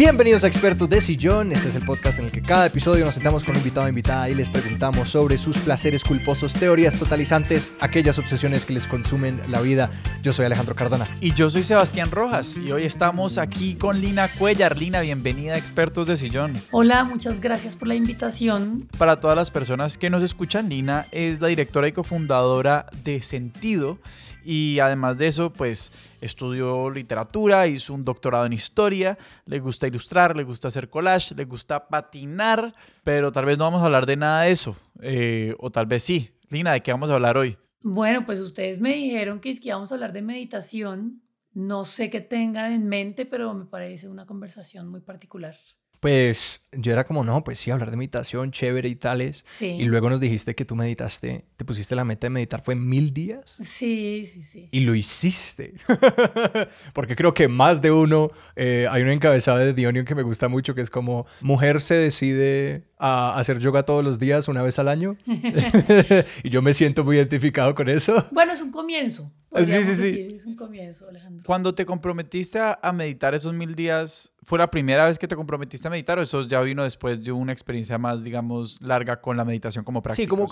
Bienvenidos a Expertos de Sillón. Este es el podcast en el que cada episodio nos sentamos con un invitado o invitada y les preguntamos sobre sus placeres culposos, teorías totalizantes, aquellas obsesiones que les consumen la vida. Yo soy Alejandro Cardona. Y yo soy Sebastián Rojas y hoy estamos aquí con Lina Cuellar. Lina, bienvenida a Expertos de Sillón. Hola, muchas gracias por la invitación. Para todas las personas que nos escuchan, Lina es la directora y cofundadora de Sentido y además de eso, pues estudió literatura, hizo un doctorado en historia, le gusta ilustrar, le gusta hacer collage, le gusta patinar, pero tal vez no vamos a hablar de nada de eso, eh, o tal vez sí. Lina, ¿de qué vamos a hablar hoy? Bueno, pues ustedes me dijeron que es que íbamos a hablar de meditación. No sé qué tengan en mente, pero me parece una conversación muy particular. Pues yo era como, no, pues sí, hablar de meditación, chévere y tales. Sí. Y luego nos dijiste que tú meditaste, te pusiste la meta de meditar, ¿fue mil días? Sí, sí, sí. Y lo hiciste. Porque creo que más de uno, eh, hay una encabezada de Dionion que me gusta mucho, que es como, mujer se decide a hacer yoga todos los días, una vez al año. y yo me siento muy identificado con eso. Bueno, es un comienzo. Sí, sí, sí. decir, Es un comienzo, Alejandro. Cuando te comprometiste a, a meditar esos mil días, ¿fue la primera vez que te comprometiste a meditar o eso ya vino después de una experiencia más, digamos, larga con la meditación como práctica? Sí, como,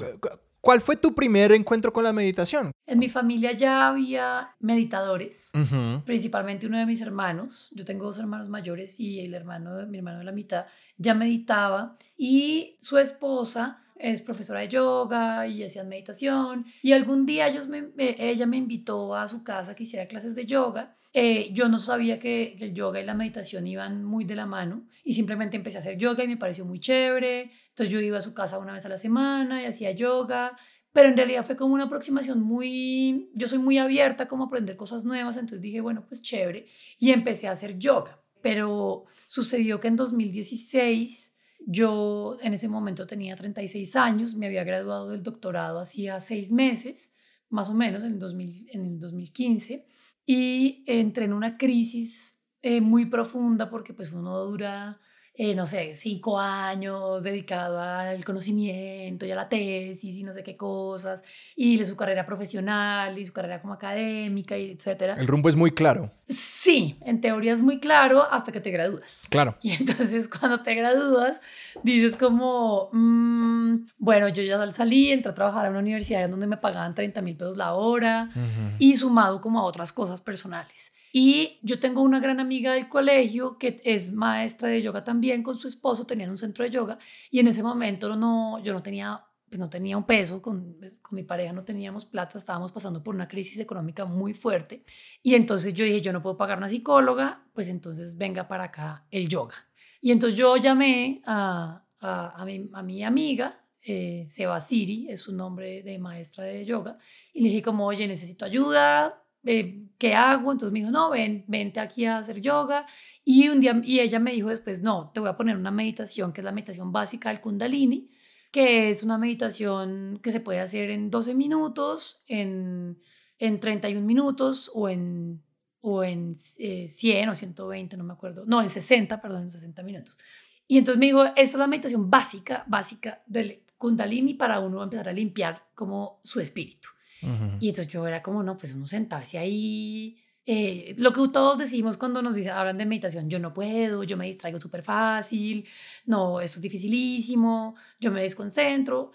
¿cuál fue tu primer encuentro con la meditación? En mi familia ya había meditadores, Ujú. principalmente uno de mis hermanos. Yo tengo dos hermanos mayores y el hermano, de- mi hermano de la mitad, ya meditaba y su esposa es profesora de yoga y hacían meditación y algún día ellos me- ella me invitó a su casa que hiciera clases de yoga. Eh, yo no sabía que el yoga y la meditación iban muy de la mano y simplemente empecé a hacer yoga y me pareció muy chévere. Entonces yo iba a su casa una vez a la semana y hacía yoga pero en realidad fue como una aproximación muy, yo soy muy abierta como a aprender cosas nuevas, entonces dije, bueno, pues chévere, y empecé a hacer yoga, pero sucedió que en 2016 yo en ese momento tenía 36 años, me había graduado del doctorado hacía seis meses, más o menos, en el, 2000 en el 2015, y entré en una crisis eh, muy profunda porque pues uno dura eh, no sé, cinco años dedicado al conocimiento y a la tesis y no sé qué cosas, y su carrera profesional y su carrera como académica y etcétera. El rumbo es muy claro. Sí, en teoría es muy claro hasta que te gradúas. Claro. Y entonces cuando te gradúas, dices como, mm, bueno, yo ya salí, entré a trabajar a una universidad en donde me pagaban 30 mil pesos la hora Ujú. y sumado como a otras cosas personales. Y yo tengo una gran amiga del colegio que es maestra de yoga también con su esposo, tenían un centro de yoga y en ese momento no, yo no tenía, pues no tenía un peso, con, pues, con mi pareja no teníamos plata, estábamos pasando por una crisis económica muy fuerte y entonces yo dije, yo no puedo pagar una psicóloga, pues entonces venga para acá el yoga. Y entonces yo llamé a, a, a mi, a mi amiga, eh, Seba Siri, es su nombre de maestra de yoga, y le dije como, oye, necesito ayuda, eh, ¿qué hago? Entonces me dijo, no, ven, vente aquí a hacer yoga. Y un día, y ella me dijo después, no, te voy a poner una meditación, que es la meditación básica del Kundalini, que es una meditación que se puede hacer en 12 minutos, en, en 31 minutos o en, o en eh, 100 o 120, no me acuerdo, no, en 60, perdón, en 60 minutos. Y entonces me dijo, esta es la meditación básica, básica del Kundalini para uno empezar a limpiar como su espíritu. Ujú. Y entonces yo era como, no, pues uno sentarse ahí. Eh, lo que todos decimos cuando nos dicen, hablan de meditación, yo no puedo, yo me distraigo súper fácil, no, esto es dificilísimo, yo me desconcentro.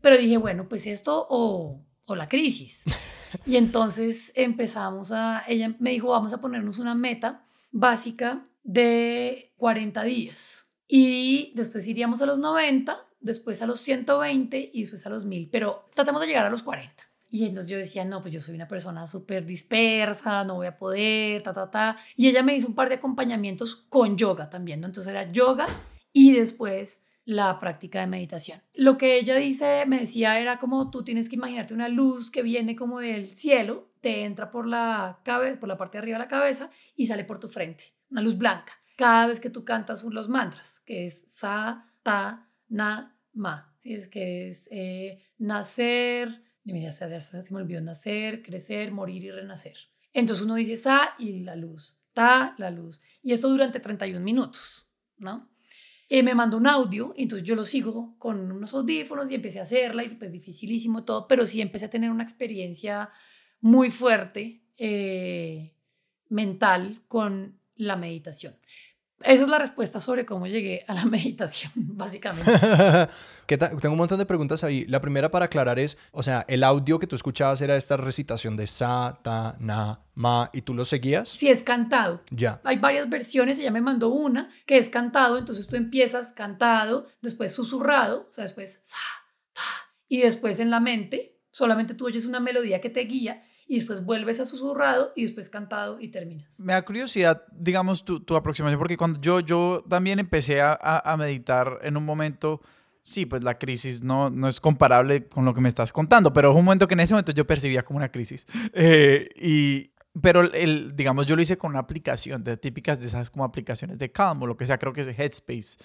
Pero dije, bueno, pues esto o, o la crisis. y entonces empezamos a, ella me dijo, vamos a ponernos una meta básica de 40 días. Y después iríamos a los 90, después a los 120 y después a los 1000, pero tratemos de llegar a los 40. Y entonces yo decía, no, pues yo soy una persona súper dispersa, no voy a poder, ta, ta, ta. Y ella me hizo un par de acompañamientos con yoga también, ¿no? Entonces era yoga y después la práctica de meditación. Lo que ella dice, me decía, era como tú tienes que imaginarte una luz que viene como del cielo, te entra por la, cabe por la parte de arriba de la cabeza y sale por tu frente, una luz blanca. Cada vez que tú cantas los mantras, que es sa, ta, na, ma. ¿sí? Es que es eh, nacer, y mira, ya, ya se me olvidó nacer, crecer, morir y renacer. Entonces uno dice sa y la luz, ta, la luz. Y esto durante 31 minutos, ¿no? Eh, me mandó un audio, entonces yo lo sigo con unos audífonos y empecé a hacerla, y pues dificilísimo todo, pero sí empecé a tener una experiencia muy fuerte eh, mental con la meditación. Esa es la respuesta sobre cómo llegué a la meditación, básicamente. Tengo un montón de preguntas ahí. La primera para aclarar es, o sea, el audio que tú escuchabas era esta recitación de sa, ta, na, ma, y tú lo seguías. Sí, es cantado. Ya. Hay varias versiones, ella me mandó una que es cantado, entonces tú empiezas cantado, después susurrado, o sea, después sa, ta, y después en la mente, solamente tú oyes una melodía que te guía y después vuelves a susurrado y después cantado y terminas. Me da curiosidad, digamos, tu, tu aproximación, porque cuando yo, yo también empecé a, a, meditar en un momento, sí, pues la crisis no, no es comparable con lo que me estás contando, pero es un momento que en ese momento yo percibía como una crisis. Eh, y, pero el, digamos, yo lo hice con una aplicación, de típicas de esas como aplicaciones de Calm o lo que sea, creo que es Headspace.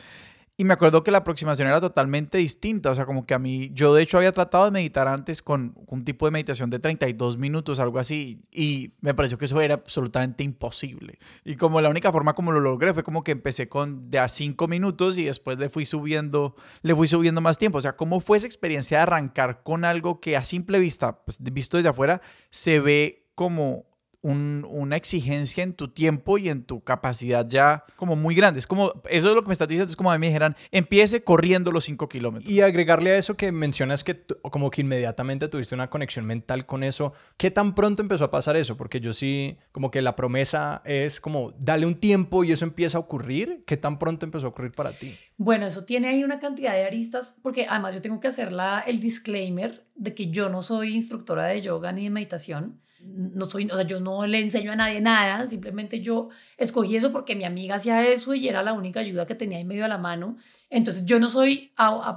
Y me acuerdo que la aproximación era totalmente distinta, o sea, como que a mí, yo de hecho había tratado de meditar antes con un tipo de meditación de 32 minutos, algo así, y me pareció que eso era absolutamente imposible. Y como la única forma como lo logré fue como que empecé con de a 5 minutos y después le fui subiendo, le fui subiendo más tiempo. O sea, ¿cómo fue esa experiencia de arrancar con algo que a simple vista, pues, visto desde afuera, se ve como una exigencia en tu tiempo y en tu capacidad ya como muy grande. Es como, eso es lo que me estás diciendo, es como a mí me dijeran, empiece corriendo los 5 kilómetros. Y agregarle a eso que mencionas que como que inmediatamente tuviste una conexión mental con eso, ¿qué tan pronto empezó a pasar eso? Porque yo sí, como que la promesa es como, dale un tiempo y eso empieza a ocurrir. ¿Qué tan pronto empezó a ocurrir para ti? Bueno, eso tiene ahí una cantidad de aristas, porque además yo tengo que hacer la, el disclaimer de que yo no soy instructora de yoga ni de meditación no soy, o sea, yo no le enseño a nadie nada, simplemente yo escogí eso porque mi amiga hacía eso y era la única ayuda que tenía ahí medio a la mano. Entonces yo no soy,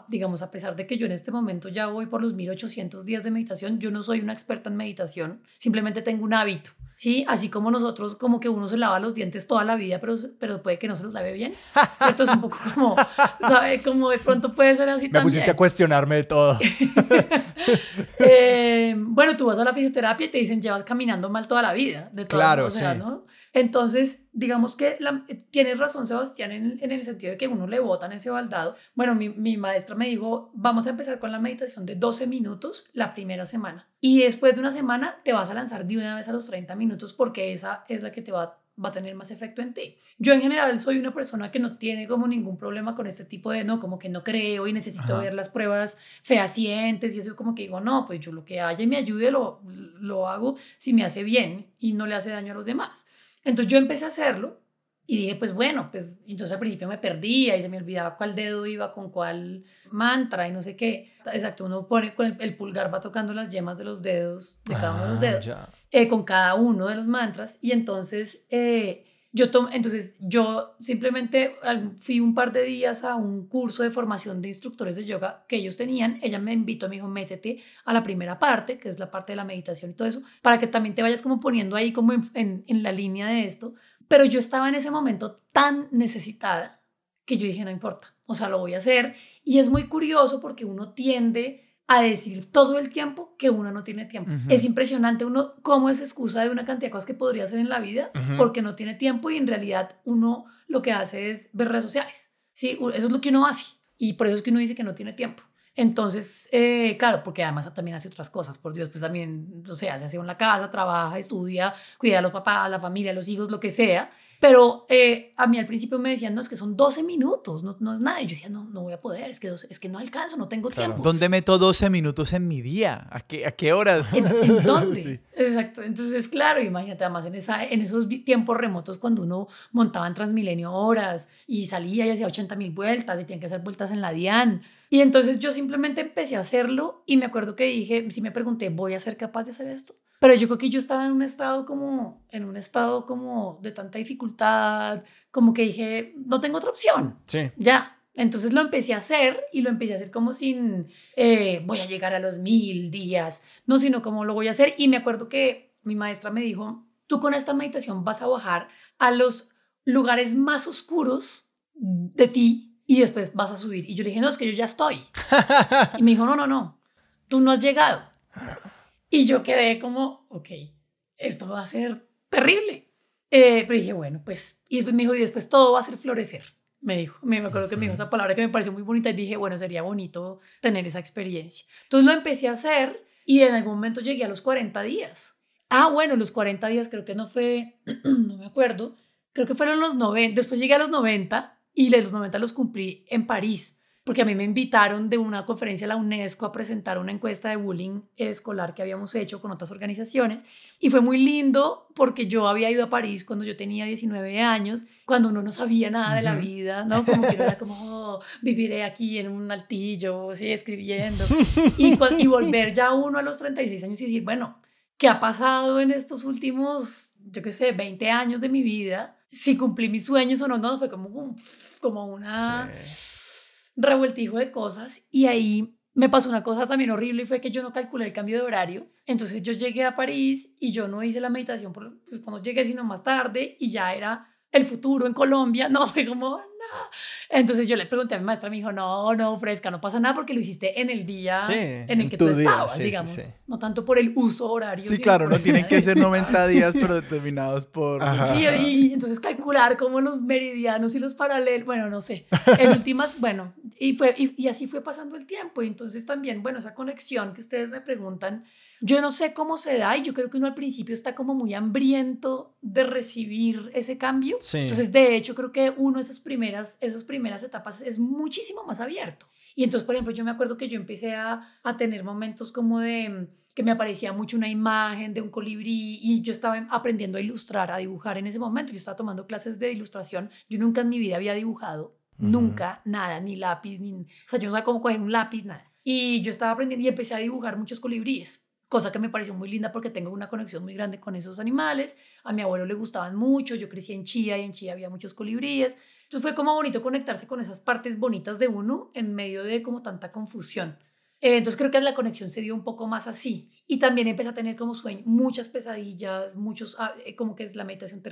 digamos, a pesar de que yo en este momento ya voy por los 1800 días de meditación, yo no soy una experta en meditación, simplemente tengo un hábito. ¿Sí? Así como nosotros, como que uno se lava los dientes toda la vida, pero, pero puede que no se los lave bien. Esto es un poco como, ¿sabe? Como de pronto puede ser así Me pusiste a cuestionarme de todo. Eh, bueno, tú vas a la fisioterapia y te dicen, llevas caminando mal toda la vida. De claro, o sea, ¿no? Entonces, digamos que tienes razón, Sebastián, en, en, el sentido de que uno le botan ese baldado. Bueno, mi, mi, maestra me dijo, vamos a empezar con la meditación de 12 minutos la primera semana. Y después de una semana te vas a lanzar de una vez a los 30 minutos porque esa es la que te va va a tener más efecto en ti. Yo en general soy una persona que no tiene como ningún problema con este tipo de, no, como que no creo y necesito ver las pruebas fehacientes y eso como que digo, no, pues yo lo que haya y me ayude lo, lo hago si me hace bien y no le hace daño a los demás. Entonces yo empecé a hacerlo y dije, pues bueno, pues entonces al principio me perdía y se me olvidaba cuál dedo iba con cuál mantra y no sé qué. Exacto, uno pone con el, pulgar, va tocando las yemas de los dedos, de cada uno de los ah, dedos, eh, con cada uno de los mantras. Y entonces eh, yo, tom entonces yo simplemente fui un par de días a un curso de formación de instructores de yoga que ellos tenían. Ella me invitó, me dijo, métete a la primera parte, que es la parte de la meditación y todo eso, para que también te vayas como poniendo ahí como en, en la línea de esto pero yo estaba en ese momento tan necesitada que yo dije, no importa, o sea, lo voy a hacer. Y es muy curioso porque uno tiende a decir todo el tiempo que uno no tiene tiempo. Es impresionante uno cómo es excusa de una cantidad de cosas que podría hacer en la vida porque no tiene tiempo y en realidad uno lo que hace es ver redes sociales. Sí, eso es lo que uno hace y por eso es que uno dice que no tiene tiempo. Entonces, eh, claro, porque además también hace otras cosas, por Dios, pues también, o sea, se hace en la casa, trabaja, estudia, cuida a los papás, la familia, los hijos, lo que sea. Pero eh, a mí al principio me decían, no, es que son 12 minutos, no, no es nada. Y yo decía, no, no voy a poder, es que, es que no alcanzo, no tengo tiempo. ¿Dónde meto 12 minutos en mi día? ¿A qué, a qué horas? ¿En, dónde? Exacto. Entonces, claro, imagínate, además en, esa, en esos tiempos remotos cuando uno montaba en Transmilenio horas y salía y hacía 80 mil vueltas y tenía que hacer vueltas en la DIAN. Y entonces yo simplemente empecé a hacerlo y me acuerdo que dije, si me pregunté, ¿voy a ser capaz de hacer esto? Pero yo creo que yo estaba en un estado como, en un estado como de tanta dificultad, como que dije, no tengo otra opción. Sí. Ya. Entonces lo empecé a hacer y lo empecé a hacer como sin, eh, voy a llegar a los mil días, no, sino como lo voy a hacer. Y me acuerdo que mi maestra me dijo, tú con esta meditación vas a bajar a los lugares más oscuros de ti y después vas a subir. Y yo le dije, no, es que yo ya estoy. Y me dijo, no, no, no, tú no has llegado. Y yo quedé como, ok, esto va a ser terrible. Eh, pero dije, bueno, pues, y después me dijo, y después todo va a ser florecer. Me dijo, me acuerdo que me dijo esa palabra que me pareció muy bonita y dije, bueno, sería bonito tener esa experiencia. Entonces lo empecé a hacer y en algún momento llegué a los 40 días. Ah, bueno, los 40 días creo que no fue, no me acuerdo, creo que fueron los 90, después llegué a los 90 y los 90 los cumplí en París porque a mí me invitaron de una conferencia a la UNESCO a presentar una encuesta de bullying escolar que habíamos hecho con otras organizaciones y fue muy lindo porque yo había ido a París cuando yo tenía 19 años, cuando uno no sabía nada de la vida, ¿no? Como que era como, oh, viviré aquí en un altillo, sí, escribiendo y, y volver ya uno a los 36 años y decir, bueno, ¿qué ha pasado en estos últimos, yo qué sé, 20 años de mi vida? Si cumplí mis sueños o no, no, fue como, como una revueltijo de cosas y ahí me pasó una cosa también horrible y fue que yo no calculé el cambio de horario. Entonces yo llegué a París y yo no hice la meditación por, pues, cuando llegué, sino más tarde y ya era el futuro en Colombia. No, fue como, no. Entonces yo le pregunté a mi maestra, me dijo, no, no, fresca, no pasa nada porque lo hiciste en el día en el que tú estabas, digamos. no tanto por el uso horario. Sí, claro, no tienen que ser 90 días, pero determinados por... Sí, y, entonces calcular como los meridianos y los paralelos, bueno, no sé. En últimas, bueno, y, fue, y así fue pasando el tiempo. Y entonces también, bueno, esa conexión que ustedes me preguntan, yo no sé cómo se da y yo creo que uno al principio está como muy hambriento de recibir ese cambio. Entonces, de hecho, creo que uno de esas primeras, esas primeras etapas es muchísimo más abierto. Y entonces, por ejemplo, yo me acuerdo que yo empecé a, a tener momentos como de que me aparecía mucho una imagen de un colibrí y yo estaba aprendiendo a ilustrar, a dibujar en ese momento. Yo estaba tomando clases de ilustración. Yo nunca en mi vida había dibujado, nunca, nada, ni lápiz, ni... O sea, yo no sabía cómo coger un lápiz, nada. Y yo estaba aprendiendo y empecé a dibujar muchos colibríes cosa que me pareció muy linda porque tengo una conexión muy grande con esos animales. A mi abuelo le gustaban mucho, yo crecí en Chía y en Chía había muchos colibríes. Entonces fue como bonito conectarse con esas partes bonitas de uno en medio de como tanta confusión. Eh, entonces creo que la conexión se dio un poco más así. Y también empecé a tener como sueño muchas pesadillas, muchos, ah, eh, como que es la meditación te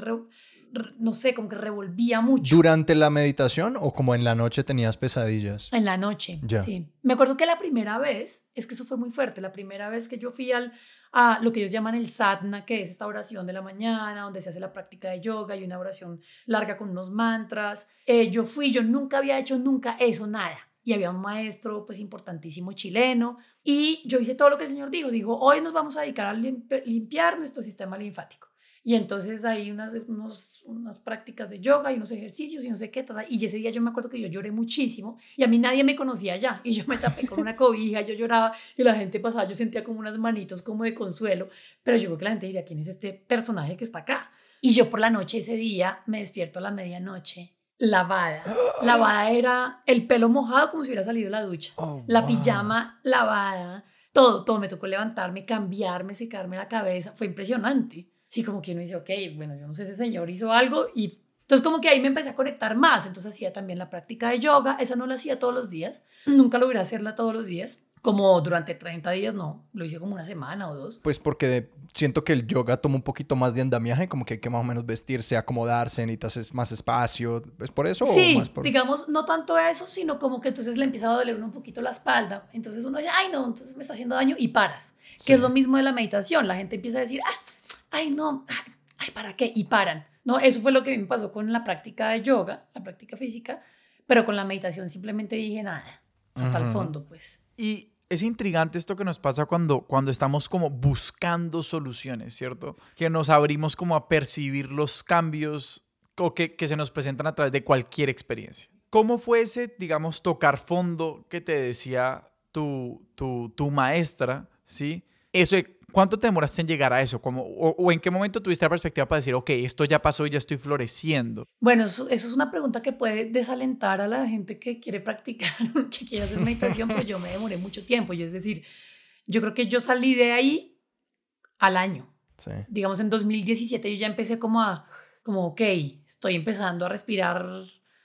no sé, como que revolvía mucho. ¿Durante la meditación o como en la noche tenías pesadillas? En la noche, sí. Me acuerdo que la primera vez, es que eso fue muy fuerte, la primera vez que yo fui al, a lo que ellos llaman el sadhana, que es esta oración de la mañana, donde se hace la práctica de yoga y una oración larga con unos mantras. Eh, yo fui, yo nunca había hecho nunca eso, nada. Y había un maestro pues importantísimo chileno y yo hice todo lo que el Señor dijo. Dijo, hoy nos vamos a dedicar a limpiar nuestro sistema linfático. Y entonces hay unas, unas prácticas de yoga y unos ejercicios y no sé qué. Y ese día yo me acuerdo que yo lloré muchísimo y a mí nadie me conocía ya. Y yo me tapé con una cobija, yo lloraba y la gente pasaba, yo sentía como unas manitos como de consuelo. Pero yo creo que la gente diría, ¿quién es este personaje que está acá? Y yo por la noche ese día me despierto a la medianoche lavada. Lavada era el pelo mojado como si hubiera salido la ducha. Oh, la pijama lavada. Todo, todo. Me tocó levantarme, cambiarme, secarme la cabeza. Fue impresionante sí, como que uno dice, ok, bueno, yo no sé, ese señor hizo algo y entonces como que ahí me empecé a conectar más, entonces hacía también la práctica de yoga, esa no la hacía todos los días, nunca logré hacerla todos los días, como durante 30 días no, lo hice como una semana o dos. Pues porque siento que el yoga toma un poquito más de andamiaje, como que hay que más o menos vestirse, acomodarse, necesitas más espacio, ¿es por eso? Sí, o más digamos, no tanto eso, sino como que entonces le empieza a doler un poquito la espalda, entonces uno dice, ay no, entonces me está haciendo daño y paras, que es lo mismo de la meditación, la gente empieza a decir, ah, ay, no, ay, ¿para qué? Y paran. No, eso fue lo que me pasó con la práctica de yoga, la práctica física, pero con la meditación simplemente dije nada, hasta el fondo, pues. Y es intrigante esto que nos pasa cuando, cuando estamos como buscando soluciones, ¿cierto? Que nos abrimos como a percibir los cambios o que, que se nos presentan a través de cualquier experiencia. ¿Cómo fue ese, digamos, tocar fondo que te decía tu, tu, tu maestra, ¿sí? Eso ¿Cuánto te demoraste en llegar a eso? Como, o, en qué momento tuviste la perspectiva para decir, ok, esto ya pasó y ya estoy floreciendo? Bueno, eso, es una pregunta que puede desalentar a la gente que quiere practicar, que quiere hacer meditación, pero yo me demoré mucho tiempo. Y es decir, yo creo que yo salí de ahí al año. Sí. Digamos, en 2017 yo ya empecé como a, como, ok, estoy empezando a respirar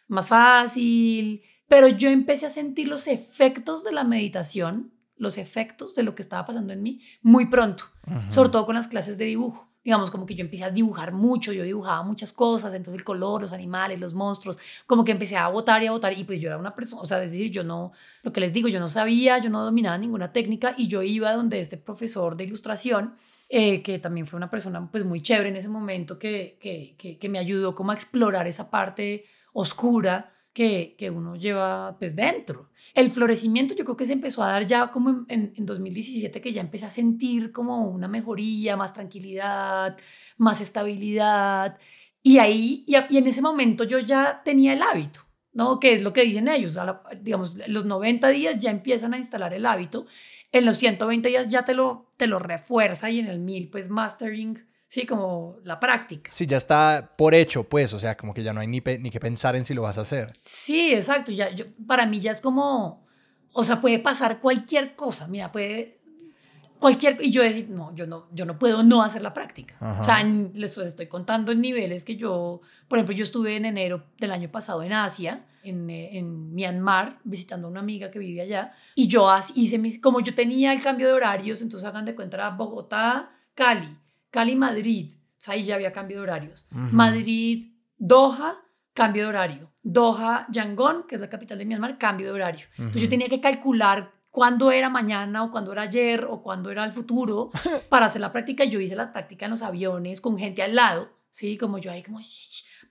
más fácil, pero yo empecé a sentir los efectos de la meditación los efectos de lo que estaba pasando en mí muy pronto, sobre todo con las clases de dibujo. Digamos, como que yo empecé a dibujar mucho, yo dibujaba muchas cosas, entonces el color, los animales, los monstruos, como que empecé a votar y a votar y pues yo era una persona, o sea, es decir, yo no, lo que les digo, yo no sabía, yo no dominaba ninguna técnica y yo iba donde este profesor de ilustración, eh, que también fue una persona pues muy chévere en ese momento, que, que, que, que me ayudó como a explorar esa parte oscura que, que uno lleva pues dentro. El florecimiento yo creo que se empezó a dar ya como en, en, 2017, que ya empecé a sentir como una mejoría, más tranquilidad, más estabilidad. Y ahí, y, y en ese momento yo ya tenía el hábito, ¿no? Que es lo que dicen ellos, digamos, los 90 días ya empiezan a instalar el hábito, en los 120 días ya te lo, te lo refuerza y en el 1000 pues mastering, sí, como la práctica. Sí, ya está por hecho, pues, o sea, como que ya no hay ni, ni que pensar en si lo vas a hacer. Sí, exacto, ya, yo, para mí ya es como, o sea, puede pasar cualquier cosa, mira, puede cualquier y yo decir no yo no yo no puedo no hacer la práctica o sea les estoy contando en niveles que yo por ejemplo yo estuve en enero del año pasado en Asia en, eh, en Myanmar visitando a una amiga que vive allá y yo hice mis como yo tenía el cambio de horarios entonces hagan de cuenta Bogotá Cali Cali Madrid. O sea ahí ya había cambio de horarios. Madrid Doha cambio de horario. Doha Yangon que es la capital de Myanmar cambio de horario. Entonces yo tenía que calcular cuándo era mañana o cuándo era ayer o cuándo era el futuro para hacer la práctica. Yo hice la práctica en los aviones con gente al lado, ¿sí? Como yo ahí como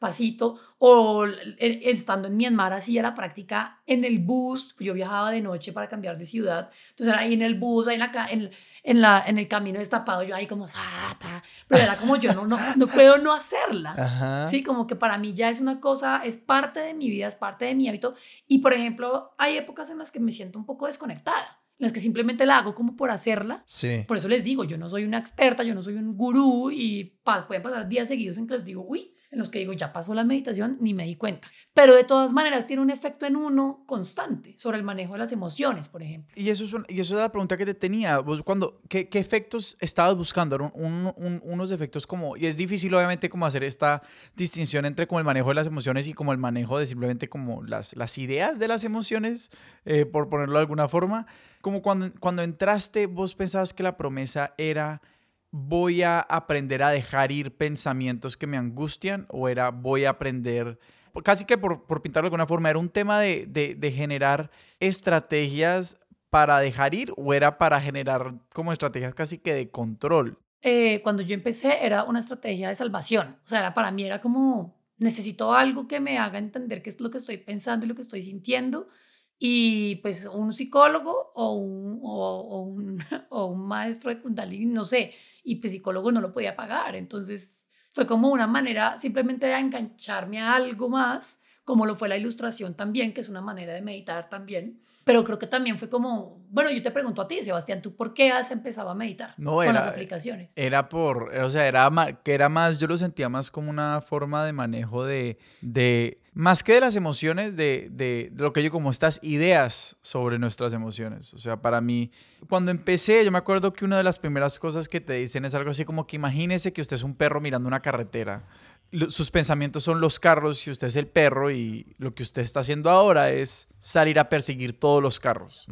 pasito, o estando en Myanmar hacía la práctica en el bus, yo viajaba de noche para cambiar de ciudad, entonces era ahí en el bus, ahí en, la, en, en, la, en el camino destapado, yo ahí como, Sata, pero era como yo no, no, no puedo no hacerla, sí, como que para mí ya es una cosa, es parte de mi vida, es parte de mi hábito, y por ejemplo, hay épocas en las que me siento un poco desconectada las que simplemente la hago como por hacerla. Sí. Por eso les digo, yo no soy una experta, yo no soy un gurú y pueden pasar días seguidos en que les digo, uy, en los que digo, ya pasó la meditación, ni me di cuenta. Pero de todas maneras tiene un efecto en uno constante sobre el manejo de las emociones, por ejemplo. Y eso es, y eso es la pregunta que te tenía. Vos, cuando, ¿qué, ¿Qué efectos estabas buscando? Un, unos efectos como, y es difícil obviamente como hacer esta distinción entre como el manejo de las emociones y como el manejo de simplemente como las, las ideas de las emociones, eh, por ponerlo de alguna forma. Como cuando, cuando entraste, vos pensabas que la promesa era voy a aprender a dejar ir pensamientos que me angustian o era voy a aprender, casi que por, por pintarlo de alguna forma, era un tema de, de, generar estrategias para dejar ir o era para generar como estrategias casi que de control? Eh, cuando yo empecé era una estrategia de salvación, o sea, para mí era como necesito algo que me haga entender qué es lo que estoy pensando y lo que estoy sintiendo y pues un psicólogo o un, o, un, o un maestro de Kundalini, no sé, y pues psicólogo no lo podía pagar. Entonces fue como una manera simplemente de engancharme a algo más, como lo fue la ilustración también, que es una manera de meditar también. Pero creo que también fue como, bueno, yo te pregunto a ti, Sebastián, ¿tú por qué has empezado a meditar con las aplicaciones? Era por, o sea, era que era más, yo lo sentía más como una forma de manejo de, de más que de las emociones, de, de, de, lo que yo como estas ideas sobre nuestras emociones. O sea, para mí, cuando empecé, yo me acuerdo que una de las primeras cosas que te dicen es algo así como que imagínese que usted es un perro mirando una carretera sus pensamientos son los carros y usted es el perro y lo que usted está haciendo ahora es salir a perseguir todos los carros.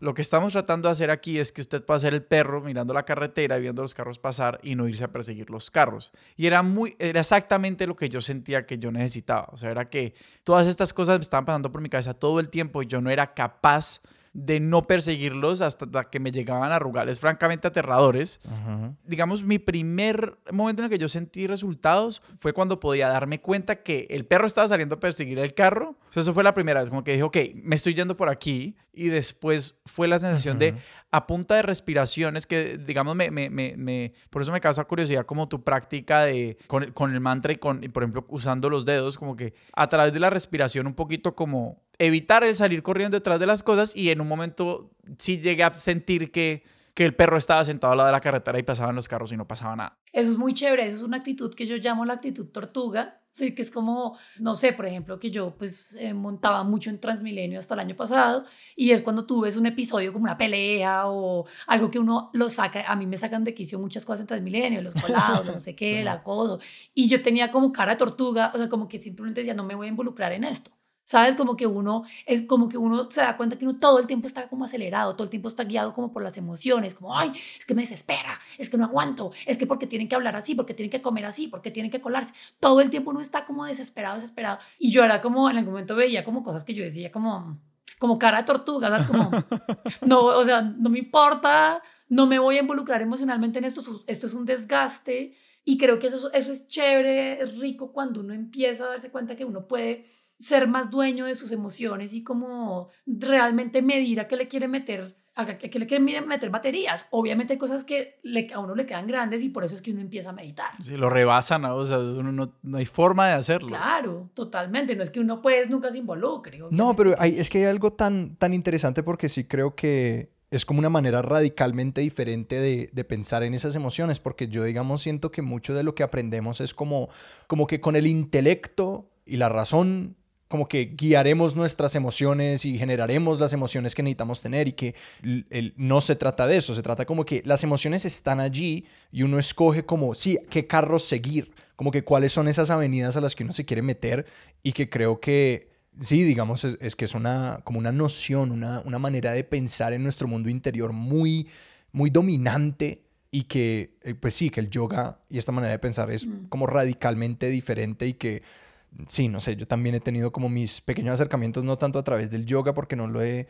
Lo que estamos tratando de hacer aquí es que usted pueda ser el perro mirando la carretera y viendo los carros pasar y no irse a perseguir los carros. Y era muy era exactamente lo que yo sentía que yo necesitaba, o sea, era que todas estas cosas me estaban pasando por mi cabeza todo el tiempo y yo no era capaz de no perseguirlos hasta que me llegaban a rugales francamente aterradores. Digamos, mi primer momento en el que yo sentí resultados fue cuando podía darme cuenta que el perro estaba saliendo a perseguir el carro. eso fue la primera vez, como que dije, ok, me estoy yendo por aquí. Y después fue la sensación de, a punta de respiraciones, que digamos, me, me, me, por eso me causa curiosidad como tu práctica de, con, con el mantra y, con, por ejemplo, usando los dedos, como que a través de la respiración un poquito como evitar el salir corriendo detrás de las cosas y en un momento sí llegué a sentir que, que el perro estaba sentado al lado de la carretera y pasaban los carros y no pasaba nada. Eso es muy chévere, eso es una actitud que yo llamo la actitud tortuga, sí, que es como, no sé, por ejemplo, que yo pues eh, montaba mucho en Transmilenio hasta el año pasado y es cuando tú ves un episodio como una pelea o algo que uno lo saca, a mí me sacan de quicio muchas cosas en Transmilenio, los colados, no sé qué, el acoso, y yo tenía como cara de tortuga, o sea, como que simplemente decía, no me voy a involucrar en esto. ¿Sabes? Como que uno es como que uno se da cuenta que uno todo el tiempo está como acelerado, todo el tiempo está guiado como por las emociones, como, ay, es que me desespera, es que no aguanto, es que porque tienen que hablar así, porque tienen que comer así, porque tienen que colarse. Todo el tiempo uno está como desesperado, desesperado. Y yo era como, en algún momento veía como cosas que yo decía como, como cara de tortuga, ¿sabes? Como, no, o sea, no me importa, no me voy a involucrar emocionalmente en esto, esto es un desgaste. Y creo que eso, eso es chévere, es rico cuando uno empieza a darse cuenta que uno puede ser más dueño de sus emociones y como realmente medir a qué le quiere meter ¿A qué le quieren meter baterías? Obviamente hay cosas que le, a uno le quedan grandes y por eso es que uno empieza a meditar. Sí, lo rebasan, o sea, uno no, no, hay forma de hacerlo. Claro, totalmente. No es que uno pues nunca se involucre. No, pero hay, es que hay algo tan, tan interesante porque sí creo que es como una manera radicalmente diferente de, de, pensar en esas emociones, porque yo, digamos, siento que mucho de lo que aprendemos es como, como que con el intelecto y la razón como que guiaremos nuestras emociones y generaremos las emociones que necesitamos tener y que no se trata de eso, se trata como que las emociones están allí y uno escoge como, sí, qué carros seguir, como que cuáles son esas avenidas a las que uno se quiere meter y que creo que, sí, digamos, es, que es una, como una noción, una, una manera de pensar en nuestro mundo interior muy, muy dominante y que, eh, pues sí, que el yoga y esta manera de pensar es mm. como radicalmente diferente y que sí, no sé, yo también he tenido como mis pequeños acercamientos, no tanto a través del yoga, porque no lo he,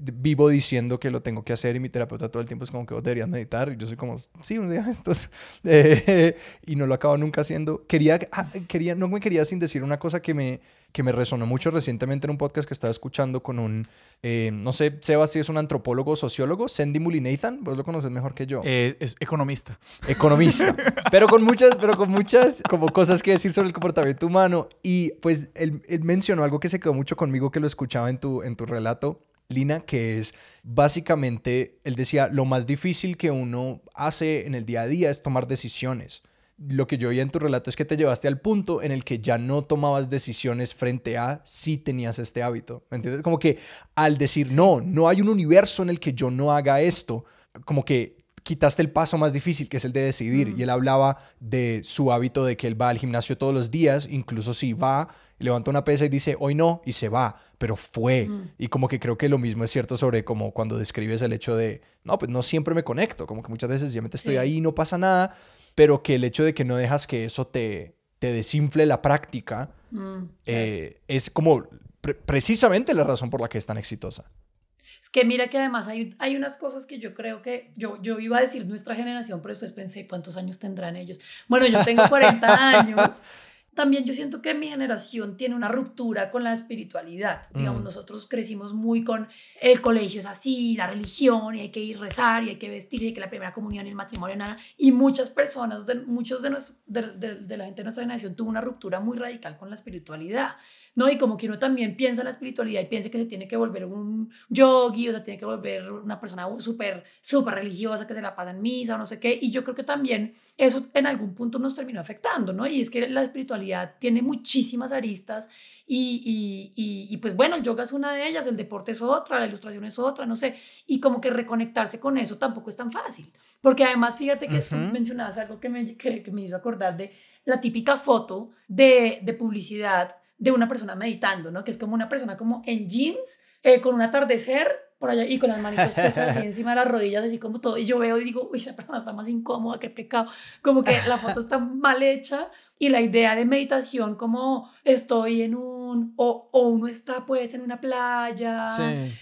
vivo diciendo que lo tengo que hacer y mi terapeuta todo el tiempo es como que vos deberías meditar y yo soy como, sí, un día estos, eh, y no lo acabo nunca haciendo. Quería, ah, quería, no me quería sin decir una cosa que me, que me resonó mucho recientemente en un podcast que estaba escuchando con un, eh, no sé, Seba si es un antropólogo o sociólogo, Sandy Mulinathan, vos lo conoces mejor que yo. Eh, es economista. Economista, pero con muchas, pero con muchas como cosas que decir sobre el comportamiento humano y pues él, él mencionó algo que se quedó mucho conmigo que lo escuchaba en tu, en tu relato Lina, que es básicamente, él decía, lo más difícil que uno hace en el día a día es tomar decisiones lo que yo vi en tu relato es que te llevaste al punto en el que ya no tomabas decisiones frente a si tenías este hábito. ¿Me entiendes? Como que al decir, no, no hay un universo en el que yo no haga esto, como que quitaste el paso más difícil, que es el de decidir. Y él hablaba de su hábito de que él va al gimnasio todos los días, incluso si va, levanta una pesa y dice, hoy no, y se va, pero fue. Y como que creo que lo mismo es cierto sobre como cuando describes el hecho de, no, pues no siempre me conecto, como que muchas veces ya me estoy ahí y no pasa nada, pero que el hecho de que no dejas que eso te, te desinfle la práctica mm, eh, es como precisamente la razón por la que es tan exitosa. Es que mira que además hay, hay unas cosas que yo creo que yo, yo iba a decir nuestra generación, pero después pensé cuántos años tendrán ellos. Bueno, yo tengo 40 años también yo siento que mi generación tiene una ruptura con la espiritualidad. Digamos, mm. nosotros crecimos muy con el colegio es así, la religión, y hay que ir a rezar, y hay que vestirse, y que la primera comunión y el matrimonio, nada. Y muchas personas, de, muchos de, de, de, la gente de nuestra generación tuvo una ruptura muy radical con la espiritualidad. ¿No? Y como que uno también piensa en la espiritualidad y piensa que se tiene que volver un yogi, o se tiene que volver una persona súper, súper religiosa que se la pasa en misa o no sé qué. Y yo creo que también eso en algún punto nos terminó afectando, ¿no? Y es que la espiritualidad tiene muchísimas aristas y, y, y, pues bueno, el yoga es una de ellas, el deporte es otra, la ilustración es otra, no sé. Y como que reconectarse con eso tampoco es tan fácil. Porque además, fíjate que tú mencionabas algo que me, que, que me hizo acordar de la típica foto de, de publicidad de una persona meditando, ¿no? Que es como una persona como en jeans, eh, con un atardecer por allá y con las manitos puestas así encima de las rodillas, así como todo. Y yo veo y digo, uy, esa persona está más incómoda, qué pecado. Como que la foto está mal hecha y la idea de meditación como estoy en un, o, o uno está pues en una playa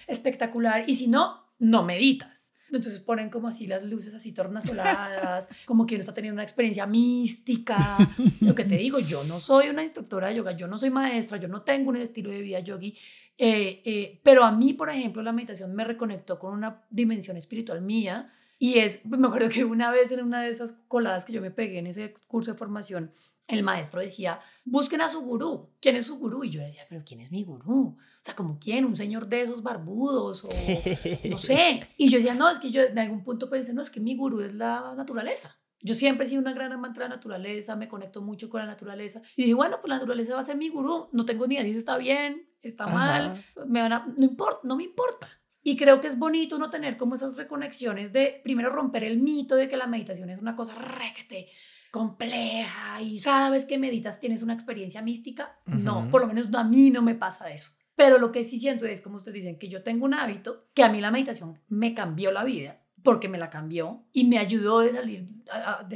espectacular y si no, no meditas. Entonces ponen como así las luces así tornasoladas, como que uno está teniendo una experiencia mística. Lo que te digo, yo no soy una instructora de yoga, yo no soy maestra, yo no tengo un estilo de vida yogi, eh, eh, pero a mí, por ejemplo, la meditación me reconectó con una dimensión espiritual mía. Y es, me acuerdo que una vez en una de esas coladas que yo me pegué en ese curso de formación, el maestro decía, busquen a su gurú. ¿Quién es su gurú? Y yo le decía, pero ¿quién es mi gurú? O sea, como quién, un señor de esos barbudos o no sé. Y yo decía, no, es que yo en algún punto pensé, no, es que mi gurú es la naturaleza. Yo siempre he sido una gran amante de la naturaleza, me conecto mucho con la naturaleza. Y dije, bueno, pues la naturaleza va a ser mi gurú. No tengo ni idea si está bien, está mal, me van a, no, importa, no me importa. Y creo que es bonito no tener como esas reconexiones de primero romper el mito de que la meditación es una cosa requete compleja y cada vez que meditas tienes una experiencia mística. No, por lo menos a mí no me pasa eso. Pero lo que sí siento es, como ustedes dicen, que yo tengo un hábito que a mí la meditación me cambió la vida porque me la cambió y me ayudó, de salir,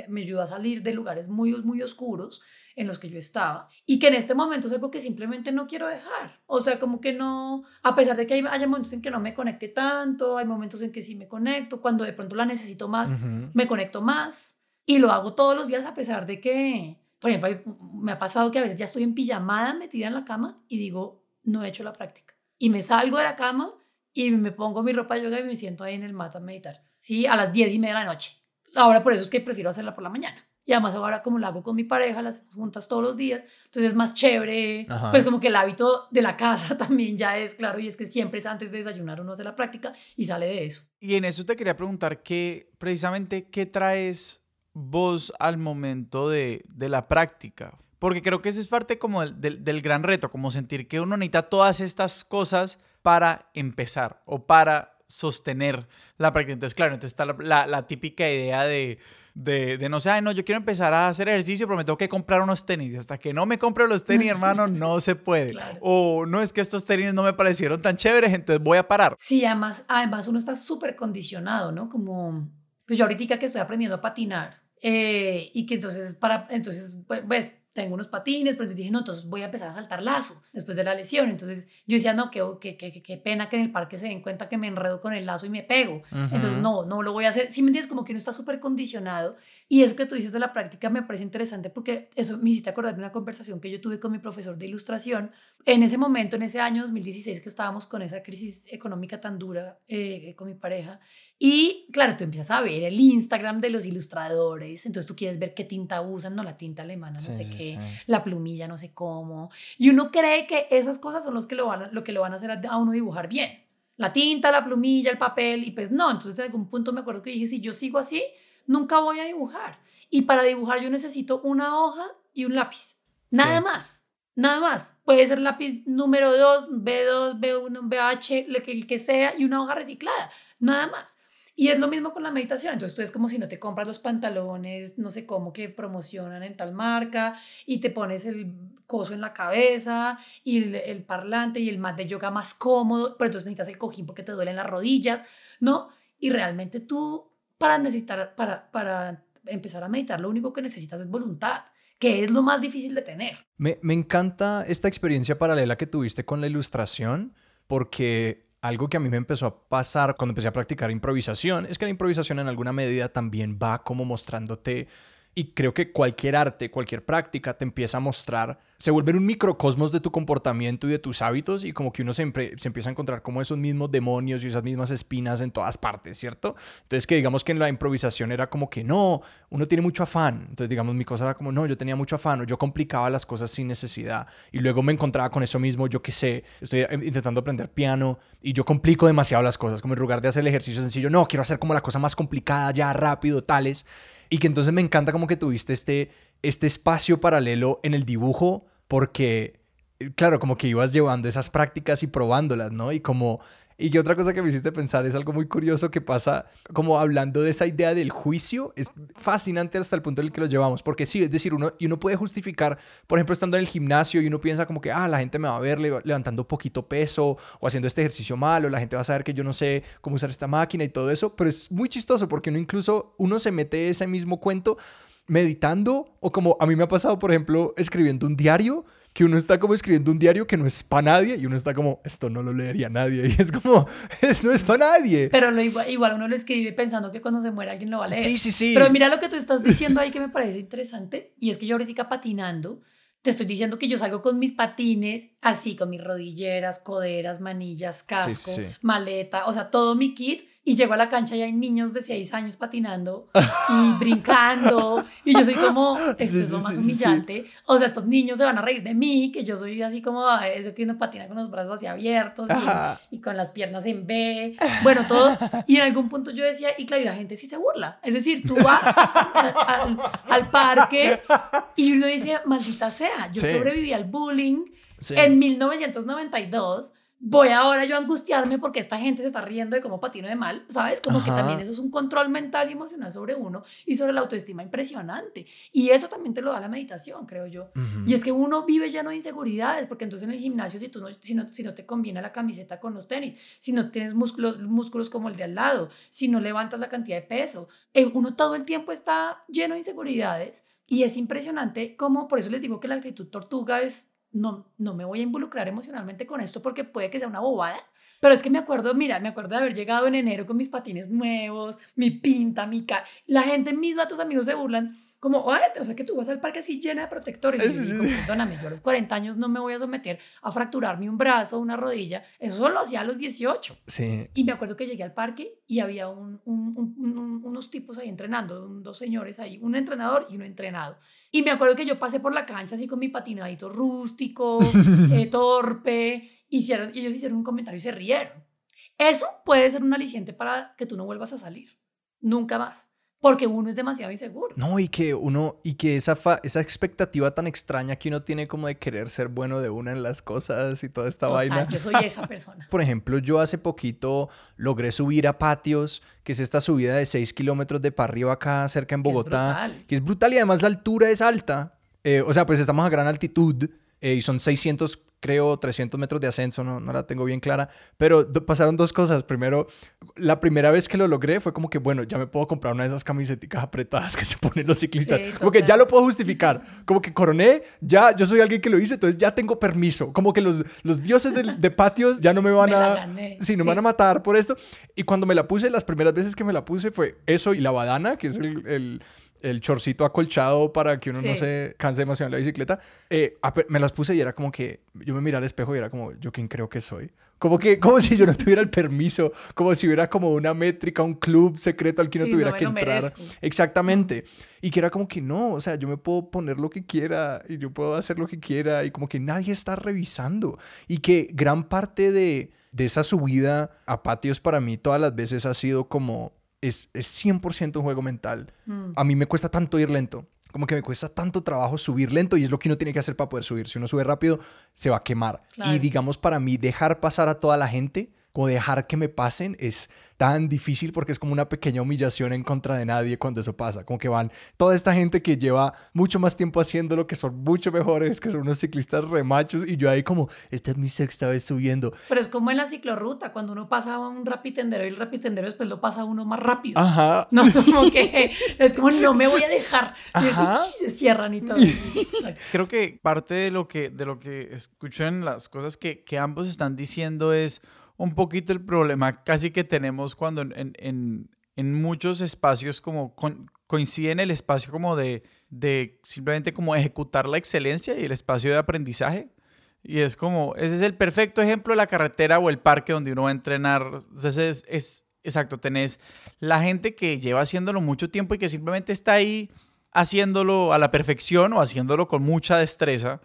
me ayudó a salir de lugares muy, muy oscuros en los que yo estaba y que en este momento es algo que simplemente no quiero dejar. O sea, como que no, a pesar de que hay, haya momentos en que no me conecte tanto, hay momentos en que sí me conecto, cuando de pronto la necesito más, me conecto más y lo hago todos los días a pesar de que, por ejemplo, me ha pasado que a veces ya estoy en pijamada metida en la cama y digo, no he hecho la práctica. Y me salgo de la cama y me pongo mi ropa de yoga y me siento ahí en el mat a meditar, ¿sí? A las 10 y media de la noche. Ahora por eso es que prefiero hacerla por la mañana. Y además ahora como la hago con mi pareja, las juntas todos los días, entonces es más chévere. Ajá. Pues como que el hábito de la casa también ya es claro y es que siempre es antes de desayunar uno hace la práctica y sale de eso. Y en eso te quería preguntar qué, precisamente, ¿qué traes vos al momento de, de la práctica? Porque creo que ese es parte como del, del, del gran reto, como sentir que uno necesita todas estas cosas para empezar o para sostener la práctica. Entonces, claro, entonces está la, la, la típica idea de, de, de, no sé, ay, no, yo quiero empezar a hacer ejercicio, pero me tengo que comprar unos tenis. Hasta que no me compre los tenis, hermano, no se puede. Claro. O no es que estos tenis no me parecieron tan chéveres, entonces voy a parar. Sí, además, además uno está súper condicionado, ¿no? Como, pues yo ahorita que estoy aprendiendo a patinar eh, y que entonces, para, entonces, pues, pues tengo unos patines, pero entonces dije, no, entonces voy a empezar a saltar lazo después de la lesión. Entonces yo decía, no, qué, qué, qué, qué pena que en el parque se den cuenta que me enredo con el lazo y me pego. Ujú. Entonces no, no lo voy a hacer. Si me entiendes, como que uno está súper condicionado. Y eso que tú dices de la práctica me parece interesante porque eso me hiciste acordar de una conversación que yo tuve con mi profesor de ilustración en ese momento, en ese año 2016 que estábamos con esa crisis económica tan dura eh, con mi pareja. Y claro, tú empiezas a ver el Instagram de los ilustradores, entonces tú quieres ver qué tinta usan, no la tinta alemana, no Sí, sé sí, qué, sí. la plumilla, no sé cómo. Y uno cree que esas cosas son los que lo, van a, lo que lo van a hacer a, uno dibujar bien. La tinta, la plumilla, el papel, y pues no. Entonces en algún punto me acuerdo que dije, si yo sigo así, nunca voy a dibujar. Y para dibujar yo necesito una hoja y un lápiz. Nada más. Nada más. Puede ser lápiz número 2, B2, B1, BH, el que sea, y una hoja reciclada. Nada más. Y es lo mismo con la meditación. Entonces tú es como si no te compras los pantalones, no sé cómo, que promocionan en tal marca, y te pones el coso en la cabeza, y el, el parlante, y el mat de yoga más cómodo, pero entonces necesitas el cojín porque te duelen las rodillas, ¿no? Y realmente tú, para necesitar, para, para empezar a meditar, lo único que necesitas es voluntad, que es lo más difícil de tener. Me, me encanta esta experiencia paralela que tuviste con la ilustración, porque algo que a mí me empezó a pasar cuando empecé a practicar improvisación es que la improvisación en alguna medida también va como mostrándote, y creo que cualquier arte, cualquier práctica te empieza a mostrar, se vuelve un microcosmos de tu comportamiento y de tus hábitos, y como que uno siempre se empieza a encontrar como esos mismos demonios y esas mismas espinas en todas partes, ¿cierto? Entonces que digamos que en la improvisación era como que no, uno tiene mucho afán. Entonces digamos mi cosa era como no, yo tenía mucho afán o yo complicaba las cosas sin necesidad. Y luego me encontraba con eso mismo, yo qué sé, estoy eh, intentando aprender piano y yo complico demasiado las cosas, como en lugar de hacer el ejercicio sencillo, no, quiero hacer como la cosa más complicada ya rápido, tales. Y que entonces me encanta como que tuviste este, este espacio paralelo en el dibujo porque, claro, como que ibas llevando esas prácticas y probándolas, ¿no? Y como... Y que otra cosa que me hiciste pensar es algo muy curioso que pasa como hablando de esa idea del juicio. Es fascinante hasta el punto en el que lo llevamos. Porque sí, es decir, uno, y uno puede justificar, por ejemplo, estando en el gimnasio y uno piensa como que, ah, la gente me va a ver le- levantando poquito peso o haciendo este ejercicio malo, la gente va a saber que yo no sé cómo usar esta máquina y todo eso. Pero es muy chistoso porque uno incluso, uno se mete ese mismo cuento meditando o como a mí me ha pasado, por ejemplo, escribiendo un diario, que uno está como escribiendo un diario que no es para nadie y uno está como, esto no lo leería nadie y es como, "Es- no es para nadie. Pero lo igual, igual uno lo escribe pensando que cuando se muera alguien lo va a leer. Sí, sí, sí. Pero mira lo que tú estás diciendo ahí que me parece interesante. Y es que yo ahorita patinando, te estoy diciendo que yo salgo con mis patines, así con mis rodilleras, coderas, manillas, casco, sí. maleta, o sea, todo mi kit. Y llego a la cancha y hay niños de 6 años patinando y brincando. Y yo soy como, esto Sí, es lo sí, más sí, humillante. O sea, estos niños se van a reír de mí, que yo soy así como "Ay, eso que uno patina con los brazos así abiertos y- y con las piernas en B, bueno, todo. Y en algún punto yo decía, y claro, y la gente sí se burla. Es decir, tú vas al, al- al parque y uno dice, maldita sea, yo sobreviví al bullying en 1992. Voy ahora yo a angustiarme porque esta gente se está riendo de cómo patino de mal, ¿sabes? Como que también eso es un control mental y emocional sobre uno y sobre la autoestima impresionante. Y eso también te lo da la meditación, creo yo. Y es que uno vive lleno de inseguridades, porque entonces en el gimnasio, si, tú no, si, no, si no te combina la camiseta con los tenis, si no tienes músculos, músculos como el de al lado, si no levantas la cantidad de peso, eh, uno todo el tiempo está lleno de inseguridades. Y es impresionante cómo, por eso les digo que la actitud tortuga es, no, no me voy a involucrar emocionalmente con esto porque puede que sea una bobada. Pero es que me acuerdo, mira, me acuerdo de haber llegado en enero con mis patines nuevos, mi pinta, mi cara. La gente misma, tus amigos se burlan como, o sea, que tú vas al parque así llena de protectores. Y digo, perdóname, yo a los 40 años no me voy a someter a fracturarme un brazo, una rodilla. Eso solo lo hacía a los 18. Sí. Y me acuerdo que llegué al parque y había un, un, unos tipos ahí entrenando, dos señores ahí, un entrenador y uno entrenado. Y me acuerdo que yo pasé por la cancha así con mi patinadito rústico, eh, torpe. Hicieron, ellos hicieron un comentario y se rieron. Eso puede ser un aliciente para que tú no vuelvas a salir. Nunca más. Porque uno es demasiado inseguro. No, y que uno, y que esa, esa expectativa tan extraña que uno tiene como de querer ser bueno de una en las cosas y toda esta vaina. Yo soy esa persona. Por ejemplo, yo hace poquito logré subir a patios, que es esta subida de 6 kilómetros de para arriba acá cerca en Bogotá. Que es brutal, y además la altura es alta. Eh, o sea, pues estamos a gran altitud eh, y son 600 creo, 300 metros de ascenso, no, no la tengo bien clara, pero pasaron dos cosas. Primero, la primera vez que lo logré fue como que, bueno, ya me puedo comprar una de esas camisetas apretadas que se ponen los ciclistas. como que ya lo puedo justificar. Como que coroné, ya yo soy alguien que lo hice, entonces ya tengo permiso. Como que los, los dioses de, patios ya no me van a... Sí, no me van a matar por esto. Y cuando me la puse, las primeras veces que me la puse fue eso y la badana, que es el el chorcito acolchado para que uno no se canse demasiado en la bicicleta, eh, me las puse y era como que yo me miraba al espejo y era como, ¿yo quién creo que soy? Como que, como si yo no tuviera el permiso, como si hubiera como una métrica, un club secreto al que no tuviera que entrar. Exactamente. Y que era como que no, o sea, yo me puedo poner lo que quiera y yo puedo hacer lo que quiera y como que nadie está revisando. Y que gran parte de, de esa subida a patios para mí todas las veces ha sido como es, es 100% un juego mental. Mm. A mí me cuesta tanto ir lento. Como que me cuesta tanto trabajo subir lento y es lo que uno tiene que hacer para poder subir. Si uno sube rápido, se va a quemar. Y digamos, para mí, dejar pasar a toda la gente o dejar que me pasen es tan difícil porque es como una pequeña humillación en contra de nadie cuando eso pasa. Como que van toda esta gente que lleva mucho más tiempo haciéndolo, que son mucho mejores, que son unos ciclistas remachos y yo ahí como, esta es mi sexta vez subiendo. Pero es como en la ciclorruta, cuando uno pasa un rapitendero y el rapitendero después lo pasa uno más rápido. Ajá. No, como que es como, no me voy a dejar. Y se cierran y todo. Creo que parte de lo que, de lo que escucho en las cosas que, que ambos están diciendo es un poquito el problema casi que tenemos cuando en, en, en muchos espacios como coincide en el espacio como de, de simplemente como ejecutar la excelencia y el espacio de aprendizaje. Y es como, ese es el perfecto ejemplo de la carretera o el parque donde uno va a entrenar. Ese es, es exacto, tenés la gente que lleva haciéndolo mucho tiempo y que simplemente está ahí haciéndolo a la perfección o haciéndolo con mucha destreza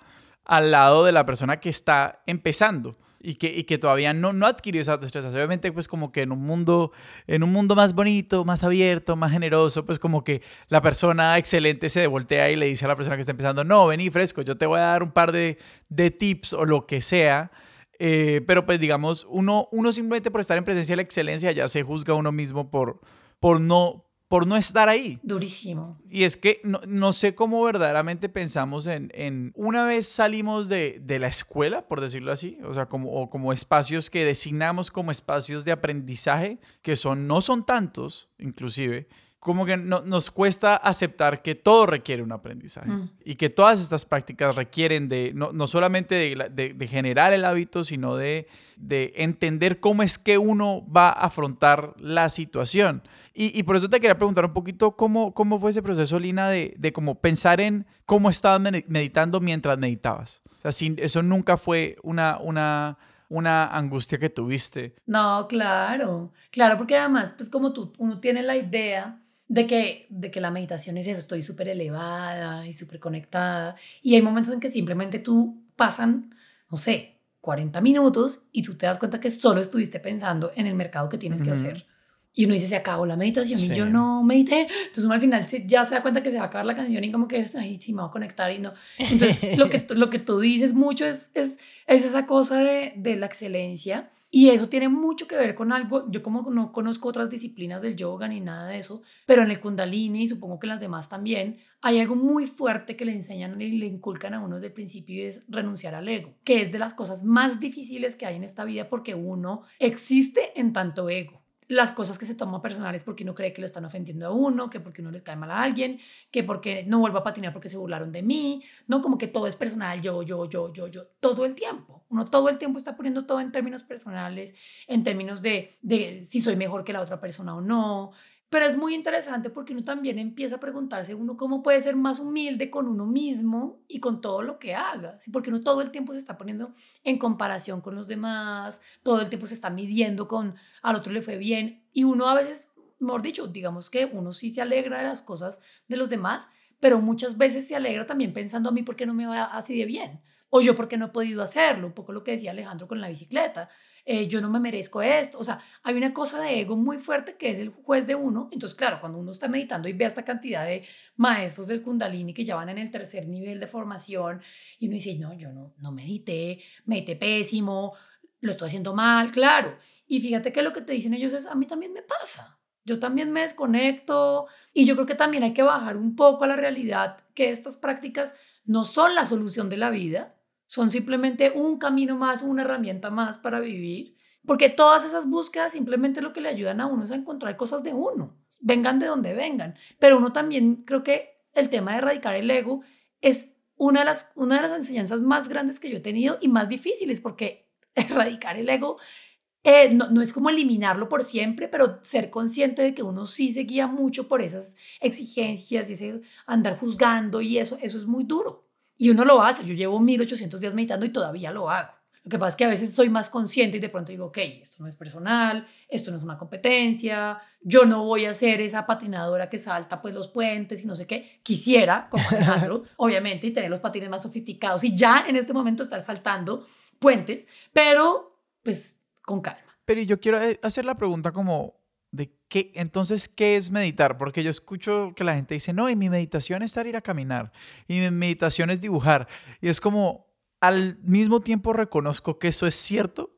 al lado de la persona que está empezando y que, y que todavía no, no adquirió esa destreza. Obviamente, pues como que en un mundo, en un mundo más bonito, más abierto, más generoso, pues como que la persona excelente se voltea y le dice a la persona que está empezando, no, vení fresco, yo te voy a dar un par de, de tips o lo que sea. Eh, pero pues digamos, uno, uno simplemente por estar en presencia de la excelencia ya se juzga a uno mismo por, por, no, por no estar ahí. Durísimo. Y es que no, no sé cómo verdaderamente pensamos en, en una vez salimos de, de, la escuela, por decirlo así, o sea, como, o como espacios que designamos como espacios de aprendizaje, que son, no son tantos, inclusive, como que no, nos cuesta aceptar que todo requiere un aprendizaje mm. y que todas estas prácticas requieren de no, no solamente de, de, generar el hábito, sino de, de, entender cómo es que uno va a afrontar la situación. Y, y, por eso te quería preguntar un poquito cómo, cómo fue ese proceso, Lina, de, de como pensar en cómo estabas meditando mientras meditabas. O sea, si eso nunca fue una... una una angustia que tuviste. No, claro, claro, porque además, pues como tú, uno tiene la idea de que, de que la meditación es eso, estoy súper elevada y súper conectada. Y hay momentos en que simplemente tú pasan, no sé, 40 minutos y tú te das cuenta que solo estuviste pensando en el mercado que tienes que hacer. Y uno dice, se acabó la meditación y yo no medité. Entonces uno al final ya se da cuenta que se va a acabar la canción y como que, ay, sí, me voy a conectar y no. Entonces lo que, lo que tú dices mucho es, es, es esa cosa de, de la excelencia y eso tiene mucho que ver con algo, yo como no conozco otras disciplinas del yoga ni nada de eso, pero en el kundalini y supongo que en las demás también, hay algo muy fuerte que le enseñan y le inculcan a uno desde el principio y es renunciar al ego, que es de las cosas más difíciles que hay en esta vida porque uno existe en tanto ego las cosas que se toman personales porque uno cree que lo están ofendiendo a uno, que porque uno les cae mal a alguien, que porque no vuelvo a patinar porque se burlaron de mí, no como que todo es personal, yo, yo, yo, yo, yo, todo el tiempo. Uno todo el tiempo está poniendo todo en términos personales, en términos de, de si soy mejor que la otra persona o no, Pero es muy interesante porque uno también empieza a preguntarse uno cómo puede ser más humilde con uno mismo y con todo lo que haga. Porque uno todo el tiempo se está poniendo en comparación con los demás, todo el tiempo se está midiendo con al otro le fue bien. Y uno a veces, mejor dicho, digamos que uno sí se alegra de las cosas de los demás, pero muchas veces se alegra también pensando a mí por qué no me va así de bien. O yo por qué no he podido hacerlo, un poco lo que decía Alejandro con la bicicleta. Eh, yo no me merezco esto. O sea, hay una cosa de ego muy fuerte que es el juez de uno. Entonces, claro, cuando uno está meditando y ve esta cantidad de maestros del Kundalini que ya van en el tercer nivel de formación y uno dice, no, yo no, no medité, medité pésimo, lo estoy haciendo mal, claro. Y fíjate que lo que te dicen ellos es, a mí también me pasa. Yo también me desconecto y yo creo que también hay que bajar un poco a la realidad que estas prácticas no son la solución de la vida, son simplemente un camino más, una herramienta más para vivir, porque todas esas búsquedas simplemente lo que le ayudan a uno es a encontrar cosas de uno, vengan de donde vengan. Pero uno también creo que el tema de erradicar el ego es una de las, una de las enseñanzas más grandes que yo he tenido y más difíciles, porque erradicar el ego eh, no, no, es como eliminarlo por siempre, pero ser consciente de que uno sí se guía mucho por esas exigencias y ese andar juzgando y eso, eso es muy duro. Y uno lo hace, yo llevo 1800 días meditando y todavía lo hago. Lo que pasa es que a veces soy más consciente y de pronto digo, ok, esto no es personal, esto no es una competencia, yo no voy a ser esa patinadora que salta pues los puentes y no sé qué. Quisiera, como Alejandro, obviamente, y tener los patines más sofisticados y ya en este momento estar saltando puentes, pero pues con calma. Pero yo quiero eh, hacer la pregunta como, de qué, entonces, ¿qué es meditar? Porque yo escucho que la gente dice, no, y mi meditación es estar ir a caminar, y mi meditación es dibujar. Y es como, al mismo tiempo reconozco que eso es cierto,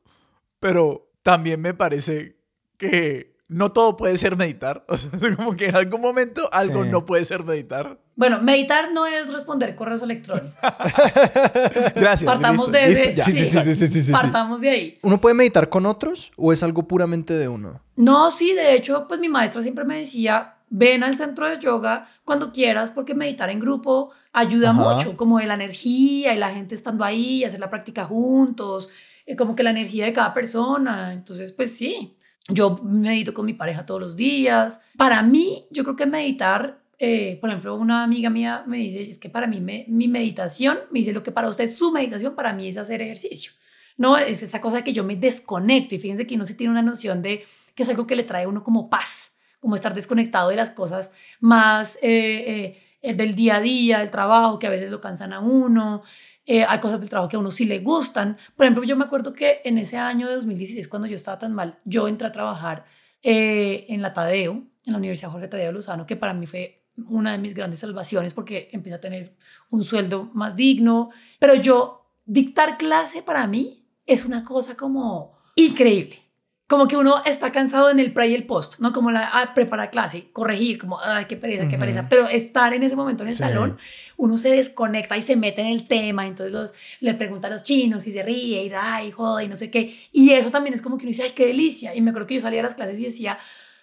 pero también me parece que no todo puede ser meditar. O sea, como que en algún momento algo no puede ser meditar. Bueno, meditar no es responder correos electrónicos. Gracias. Partamos de ese, Partamos de ahí. ¿Uno puede meditar con otros o es algo puramente de uno? No, sí, de hecho, pues mi maestra siempre me decía, ven al centro de yoga cuando quieras porque meditar en grupo ayuda mucho, como de la energía y la gente estando ahí, hacer la práctica juntos, eh, como que la energía de cada persona. Entonces, pues sí, yo medito con mi pareja todos los días. Para mí, yo creo que meditar, eh, por ejemplo, una amiga mía me dice, es que para mí mi meditación, me dice lo que para usted es su meditación, para mí es hacer ejercicio. No, es esa cosa que yo me desconecto y fíjense que uno sí tiene una noción de que es algo que le trae a uno como paz, como estar desconectado de las cosas más eh, eh, del día a día, del trabajo, que a veces lo cansan a uno, eh, hay cosas del trabajo que a uno sí le gustan. Por ejemplo, yo me acuerdo que en ese año de 2016, cuando yo estaba tan mal, yo entré a trabajar eh, en la Tadeo, en la Universidad Jorge Tadeo Lozano, que para mí fue una de mis grandes salvaciones porque empecé a tener un sueldo más digno. Pero yo, dictar clase para mí es una cosa como increíble como que uno está cansado en el pre y el post, ¿no? Como la ah, preparar clase, corregir, como, ay, qué pereza, qué pereza. Pero estar en ese momento en el salón, uno se desconecta y se mete en el tema, entonces los, le pregunta a los chinos y se ríe y ay, joder, y no sé qué. Y eso también es como que uno dice, ay, qué delicia. Y me acuerdo que yo salía a las clases y decía,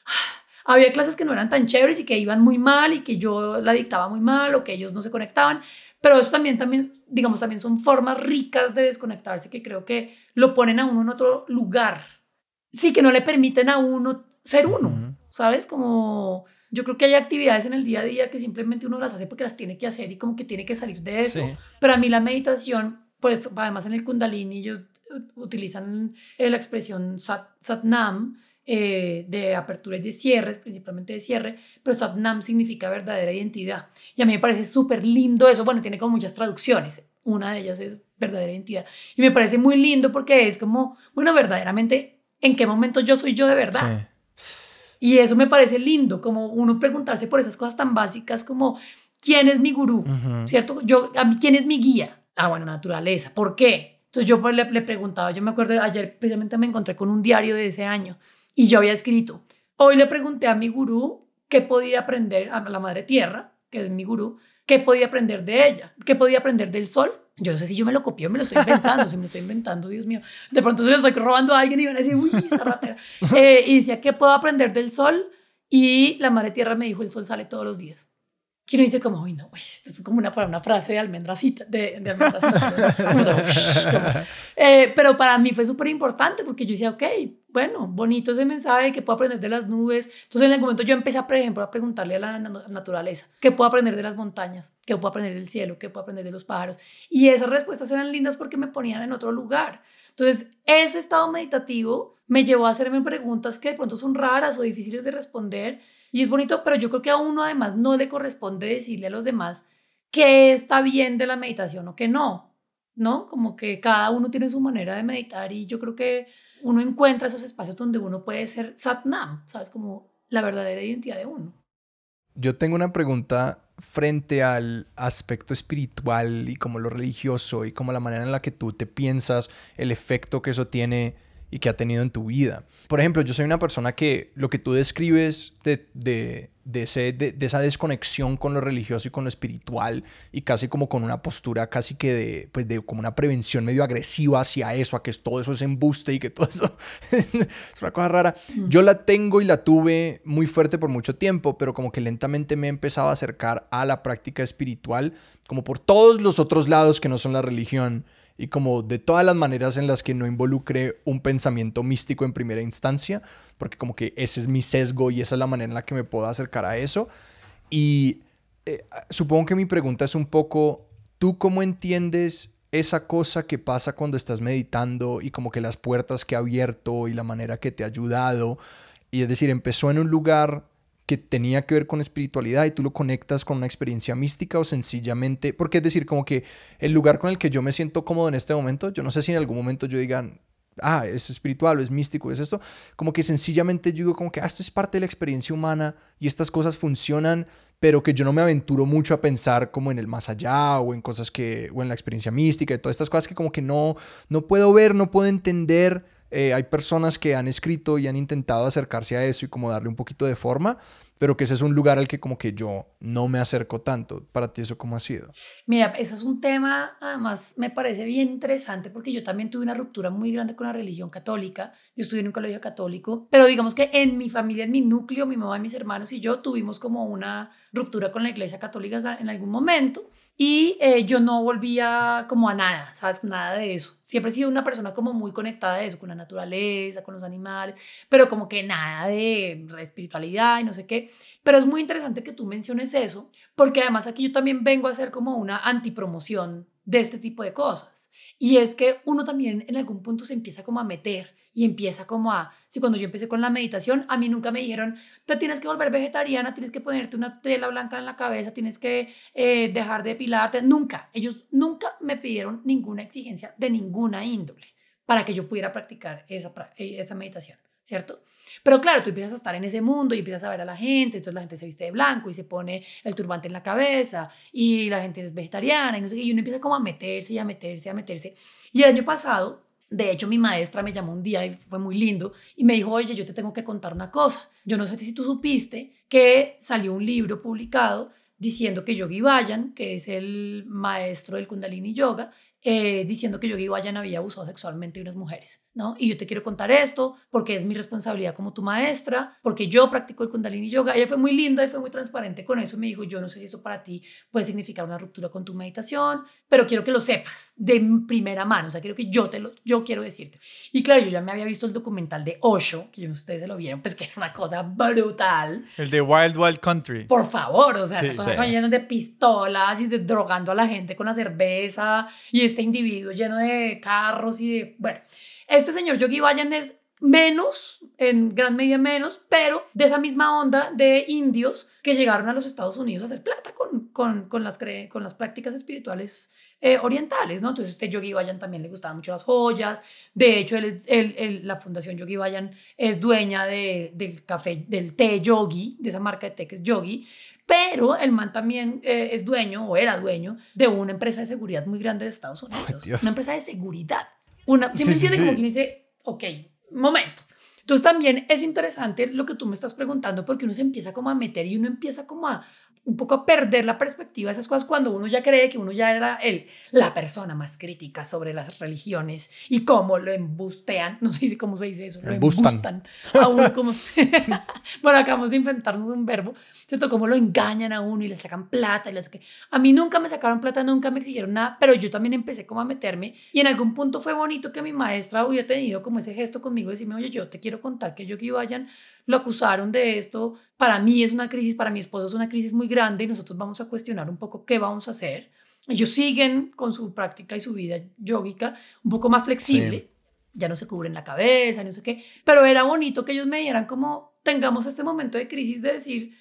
ah, había clases que no eran tan chéveres y que iban muy mal y que yo la dictaba muy mal o que ellos no se conectaban. Pero eso también, también, digamos, también son formas ricas de desconectarse que creo que lo ponen a uno en otro lugar sí que no le permiten a uno ser uno, ¿sabes? Como yo creo que hay actividades en el día a día que simplemente uno las hace porque las tiene que hacer y como que tiene que salir de eso. Pero a mí la meditación, pues además en el kundalini ellos utilizan la expresión sat, satnam, eh, de apertura y de cierres, principalmente de cierre, pero Satnam significa verdadera identidad. Y a mí me parece súper lindo eso. Bueno, tiene como muchas traducciones. Una de ellas es verdadera identidad. Y me parece muy lindo porque es como, bueno, verdaderamente en qué momento yo soy yo de verdad. Y eso me parece lindo, como uno preguntarse por esas cosas tan básicas como, ¿quién es mi gurú? ¿Cierto? Yo, a mí, ¿quién es mi guía? Ah, bueno, naturaleza. ¿Por qué? Entonces yo pues le, le preguntaba, yo me acuerdo, ayer precisamente me encontré con un diario de ese año y yo había escrito, hoy le pregunté a mi gurú qué podía aprender, a la madre tierra, que es mi gurú, qué podía aprender de ella, qué podía aprender del sol yo no sé si yo me lo copio, me lo estoy inventando, si me lo estoy inventando, Dios mío. De pronto se lo estoy robando a alguien y van a decir, uy, esta ratera. Eh, y decía, ¿qué puedo aprender del sol? Y la madre tierra me dijo, el sol sale todos los días. que uno dice como, uy, no, esto es como una, para una frase de almendracita, de, de almendracita. eh, pero para mí fue súper importante porque yo decía, ok, bueno, bonito ese mensaje, que puedo aprender de las nubes. Entonces en algún momento yo empecé, por ejemplo, a preguntarle a la naturaleza, ¿qué puedo aprender de las montañas? ¿Qué puedo aprender del cielo? ¿Qué puedo aprender de los pájaros? Y esas respuestas eran lindas porque me ponían en otro lugar. Entonces, ese estado meditativo me llevó a hacerme preguntas que de pronto son raras o difíciles de responder y es bonito, pero yo creo que a uno además no le corresponde decirle a los demás qué está bien de la meditación o qué no, ¿no? Como que cada uno tiene su manera de meditar y yo creo que uno encuentra esos espacios donde uno puede ser Satnam, ¿sabes? Como la verdadera identidad de uno. Yo tengo una pregunta frente al aspecto espiritual y como lo religioso y como la manera en la que tú te piensas, el efecto que eso tiene y que ha tenido en tu vida. Por ejemplo, yo soy una persona que lo que tú describes de, de, de, ese, de, esa desconexión con lo religioso y con lo espiritual y casi como con una postura casi que de, pues de como una prevención medio agresiva hacia eso, a que todo eso es embuste y que todo eso es una cosa rara. Yo la tengo y la tuve muy fuerte por mucho tiempo, pero como que lentamente me he empezado a acercar a la práctica espiritual como por todos los otros lados que no son la religión y como de todas las maneras en las que no involucre un pensamiento místico en primera instancia, porque como que ese es mi sesgo y esa es la manera en la que me puedo acercar a eso. Y eh, supongo que mi pregunta es un poco, ¿tú cómo entiendes esa cosa que pasa cuando estás meditando y como que las puertas que ha abierto y la manera que te ha ayudado? Y es decir, empezó en un lugar que tenía que ver con espiritualidad y tú lo conectas con una experiencia mística o sencillamente, porque es decir, como que el lugar con el que yo me siento cómodo en este momento, yo no sé si en algún momento yo digan, ah, es espiritual o es místico, es esto, como que sencillamente yo digo como que, ah, esto es parte de la experiencia humana y estas cosas funcionan, pero que yo no me aventuro mucho a pensar como en el más allá o en cosas que, o en la experiencia mística y todas estas cosas que como que no, no puedo ver, no puedo entender eh, hay personas que han escrito y han intentado acercarse a eso y como darle un poquito de forma, pero que ese es un lugar al que como que yo no me acerco tanto. ¿Para ti eso cómo ha sido? Mira, eso es un tema, además me parece bien interesante porque yo también tuve una ruptura muy grande con la religión católica. Yo estudié en un colegio católico, pero digamos que en mi familia, en mi núcleo, mi mamá, mis hermanos y yo tuvimos como una ruptura con la iglesia católica en algún momento. Y eh, yo no volvía como a nada, ¿sabes? Nada de eso. Siempre he sido una persona como muy conectada a eso, con la naturaleza, con los animales, pero como que nada de espiritualidad y no sé qué. Pero es muy interesante que tú menciones eso, porque además aquí yo también vengo a hacer como una antipromoción de este tipo de cosas. Y es que uno también en algún punto se empieza como a meter y empieza como a, si cuando yo empecé con la meditación, a mí nunca me dijeron, te tienes que volver vegetariana, tienes que ponerte una tela blanca en la cabeza, tienes que eh, dejar de depilarte, nunca, ellos nunca me pidieron ninguna exigencia de ninguna índole para que yo pudiera practicar esa, eh, esa meditación, ¿cierto? Pero claro, tú empiezas a estar en ese mundo y empiezas a ver a la gente, entonces la gente se viste de blanco y se pone el turbante en la cabeza y la gente es vegetariana y no sé qué, y uno empieza como a meterse y a meterse y a meterse. Y el año pasado de hecho, mi maestra me llamó un día y fue muy lindo y me dijo, oye, yo te tengo que contar una cosa. Yo no sé si tú supiste que salió un libro publicado diciendo que Yogi Bayan, que es el maestro del Kundalini Yoga, eh, diciendo que Yogi Bayan había abusado sexualmente de unas mujeres. ¿No? Y yo te quiero contar esto porque es mi responsabilidad como tu maestra, porque yo practico el Kundalini Yoga. Ella fue muy linda y fue muy transparente con eso. Me dijo, yo no sé si eso para ti puede significar una ruptura con tu meditación, pero quiero que lo sepas de primera mano. O sea, quiero que yo te lo, yo quiero decirte. Y claro, yo ya me había visto el documental de Osho, que yo no sé si ustedes se lo vieron, pues que es una cosa brutal. El de Wild Wild Country. Por favor, o sea, sí, de pistolas y de drogando a la gente con la cerveza y este individuo lleno de carros y de, bueno. Este señor Yogi Bayan es menos, en gran medida menos, pero de esa misma onda de indios que llegaron a los Estados Unidos a hacer plata con, con, con las, con las prácticas espirituales eh, orientales, ¿no? Entonces, este Yogi Bayan también le gustaban mucho las joyas. De hecho, él es, él, la Fundación Yogi Bayan es dueña de, del café, del té Yogi, de esa marca de té que es Yogi. Pero el man también eh, es dueño, o era dueño, de una empresa de seguridad muy grande de Estados Unidos. una empresa de seguridad. Una, ¿sí, me entiendes? Como quien dice, ok, momento. Entonces también es interesante lo que tú me estás preguntando porque uno se empieza como a meter y uno empieza como a un poco a perder la perspectiva de esas cosas cuando uno ya cree que uno ya era el, la persona más crítica sobre las religiones y cómo lo embustean, no sé si cómo se dice eso, lo embustan a uno como, bueno, acabamos de inventarnos un verbo, ¿cierto? Cómo lo engañan a uno y le sacan plata y les... A mí nunca me sacaron plata, nunca me exigieron nada, pero yo también empecé como a meterme y en algún punto fue bonito que mi maestra hubiera tenido como ese gesto conmigo, decirme, oye, yo te quiero contar que yo que vayan lo acusaron de esto. Para mí es una crisis, para mi esposo es una crisis muy grande y nosotros vamos a cuestionar un poco qué vamos a hacer. Ellos siguen con su práctica y su vida yógica un poco más flexible. Ya no se cubren la cabeza, no sé qué. Pero era bonito que ellos me dieran como tengamos este momento de crisis de decir,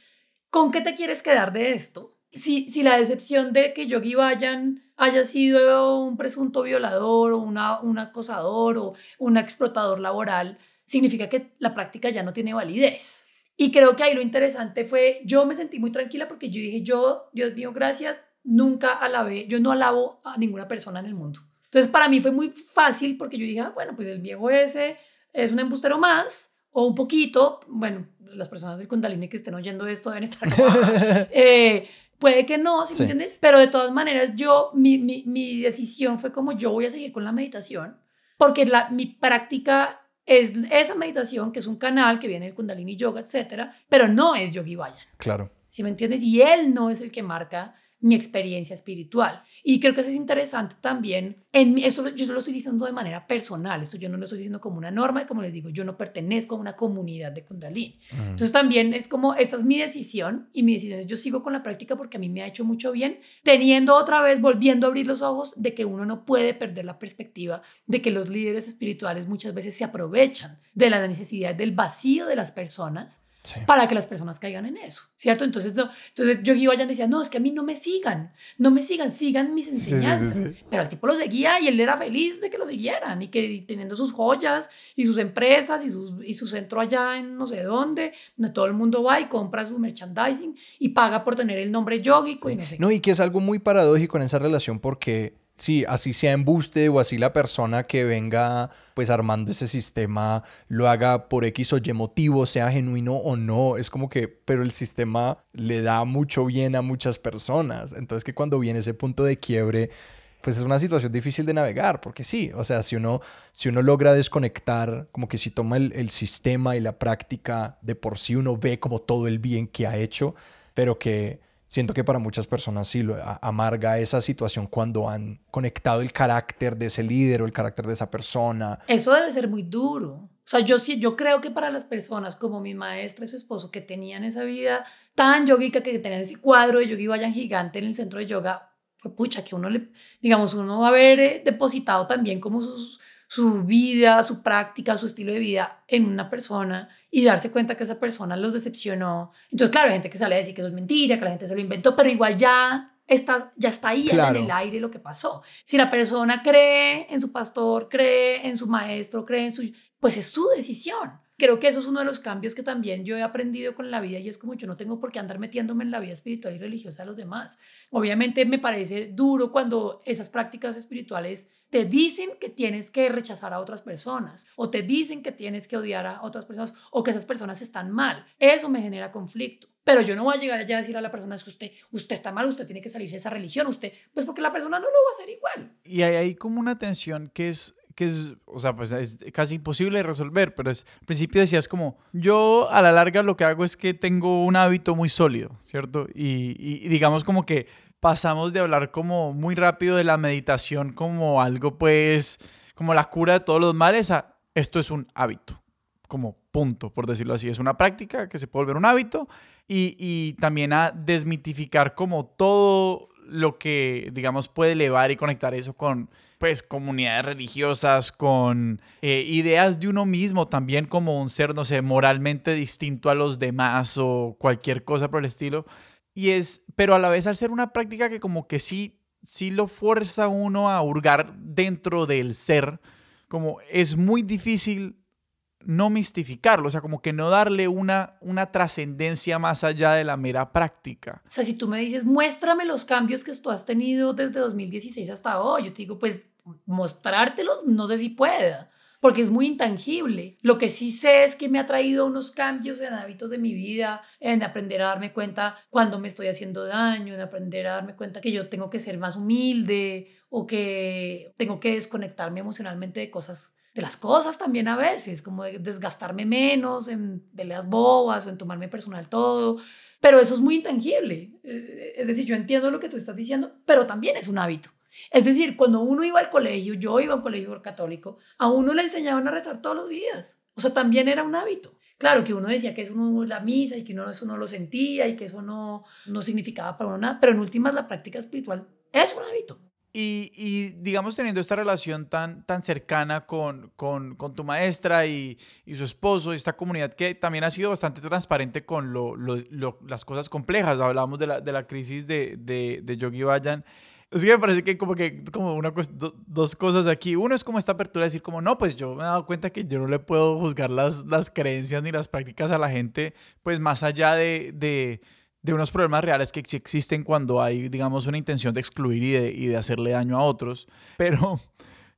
¿con qué te quieres quedar de esto? Si, si la decepción de que Yogi Vayan haya sido un presunto violador o una, un acosador o un explotador laboral, significa que la práctica ya no tiene validez. Y creo que ahí lo interesante fue, yo me sentí muy tranquila porque yo dije, yo, Dios mío, gracias, nunca alabé, yo no alabo a ninguna persona en el mundo. Entonces para mí fue muy fácil porque yo dije, ah, bueno, pues el viejo ese es un embustero más o un poquito, bueno, las personas del Kundalini que estén oyendo esto deben estar eh, puede que no, si me entiendes, pero de todas maneras yo, mi, mi, mi, decisión fue como yo voy a seguir con la meditación porque la, mi práctica es esa meditación, que es un canal que viene del Kundalini Yoga, etcétera, pero no es Yogi Vayan. Claro. ¿Sí me entiendes? Y él no es el que marca mi experiencia espiritual. Y creo que eso es interesante también. En esto yo lo estoy diciendo de manera personal, esto yo no lo estoy diciendo como una norma y como les digo, yo no pertenezco a una comunidad de Kundalini. Entonces también es como, esta es mi decisión y mi decisión es yo sigo con la práctica porque a mí me ha hecho mucho bien, teniendo otra vez, volviendo a abrir los ojos de que uno no puede perder la perspectiva de que los líderes espirituales muchas veces se aprovechan de la necesidad del vacío de las personas para que las personas caigan en eso, ¿cierto? Entonces, no, entonces Yogi Vayan decía, no, es que a mí no me sigan, no me sigan, sigan mis enseñanzas. Pero el tipo lo seguía y él era feliz de que lo siguieran y que teniendo sus joyas y sus empresas y, sus, y su centro allá en no sé dónde, donde todo el mundo va y compra su merchandising y paga por tener el nombre yogico y no sé No, y que es algo muy paradójico en esa relación porque sí, así sea embuste o así la persona que venga pues armando ese sistema lo haga por X o Y motivo, sea genuino o no, es como que, pero el sistema le da mucho bien a muchas personas. Entonces que cuando viene ese punto de quiebre, pues es una situación difícil de navegar, porque sí, o sea, si uno, si uno logra desconectar, como que si toma el, el sistema y la práctica de por sí, uno ve como todo el bien que ha hecho, pero que siento que para muchas personas sí lo amarga esa situación cuando han conectado el carácter de ese líder o el carácter de esa persona. Eso debe ser muy duro. O sea, yo sí, yo creo que para las personas como mi maestra y su esposo que tenían esa vida tan yogica, que tenían ese cuadro de yogi vayan gigante en el centro de yoga, fue pucha, que uno le, digamos, uno va a haber eh, depositado también como sus su vida, su práctica, su estilo de vida en una persona y darse cuenta que esa persona los decepcionó. Entonces, claro, hay gente que sale a decir que eso es mentira, que la gente se lo inventó, pero igual ya está, ya está ahí en el aire lo que pasó. Si la persona cree en su pastor, cree en su maestro, cree en su... pues es su decisión. Creo que eso es uno de los cambios que también yo he aprendido con la vida y es como yo no tengo por qué andar metiéndome en la vida espiritual y religiosa de los demás. Obviamente me parece duro cuando esas prácticas espirituales te dicen que tienes que rechazar a otras personas o te dicen que tienes que odiar a otras personas o que esas personas están mal. Eso me genera conflicto. Pero yo no voy a llegar allá a decir a la persona es que usted, usted está mal, usted tiene que salirse de esa religión, usted, pues porque la persona no lo va a hacer igual. Y hay, hay como una tensión que es que es, o sea, pues es casi imposible de resolver, pero es, al principio decías como, yo a la larga lo que hago es que tengo un hábito muy sólido, ¿cierto? Y, y digamos como que pasamos de hablar como muy rápido de la meditación como algo pues, como la cura de todos los males a esto es un hábito, como punto, por decirlo así. Es una práctica que se puede volver un hábito y, y también a desmitificar como todo lo que, digamos, puede elevar y conectar eso con, pues, comunidades religiosas, con eh, ideas de uno mismo también como un ser, no sé, moralmente distinto a los demás o cualquier cosa por el estilo. Y es, pero a la vez al ser una práctica que como que sí, sí lo fuerza uno a hurgar dentro del ser, como es muy difícil no mistificarlo, o sea, como que no darle una, una trascendencia más allá de la mera práctica. O sea, si tú me dices, muéstrame los cambios que tú has tenido desde 2016 hasta hoy, yo te digo, pues mostrártelos, no sé si pueda, porque es muy intangible. Lo que sí sé es que me ha traído unos cambios en hábitos de mi vida, en aprender a darme cuenta cuando me estoy haciendo daño, en aprender a darme cuenta que yo tengo que ser más humilde o que tengo que desconectarme emocionalmente de cosas de las cosas también a veces, como de desgastarme menos en peleas bobas o en tomarme personal todo, pero eso es muy intangible. Es decir, yo entiendo lo que tú estás diciendo, pero también es un hábito. Es decir, cuando uno iba al colegio, yo iba a un colegio católico, a uno le enseñaban a rezar todos los días. O sea, también era un hábito. Claro que uno decía que eso no la misa y que uno eso no lo sentía y que eso no, no significaba para uno nada, pero en últimas la práctica espiritual es un hábito. Y, y, digamos, teniendo esta relación tan, tan cercana con, con, con tu maestra y, y, su esposo, esta comunidad que también ha sido bastante transparente con lo, lo, las cosas complejas. Hablábamos de la, de la crisis de, de, de Yogi Bayan es que me parece que como que como una dos cosas aquí. Uno es como esta apertura de decir como, no, pues yo me he dado cuenta que yo no le puedo juzgar las, las creencias ni las prácticas a la gente, pues más allá de, de, de unos problemas reales que existen cuando hay, digamos, una intención de excluir y de, hacerle daño a otros. Pero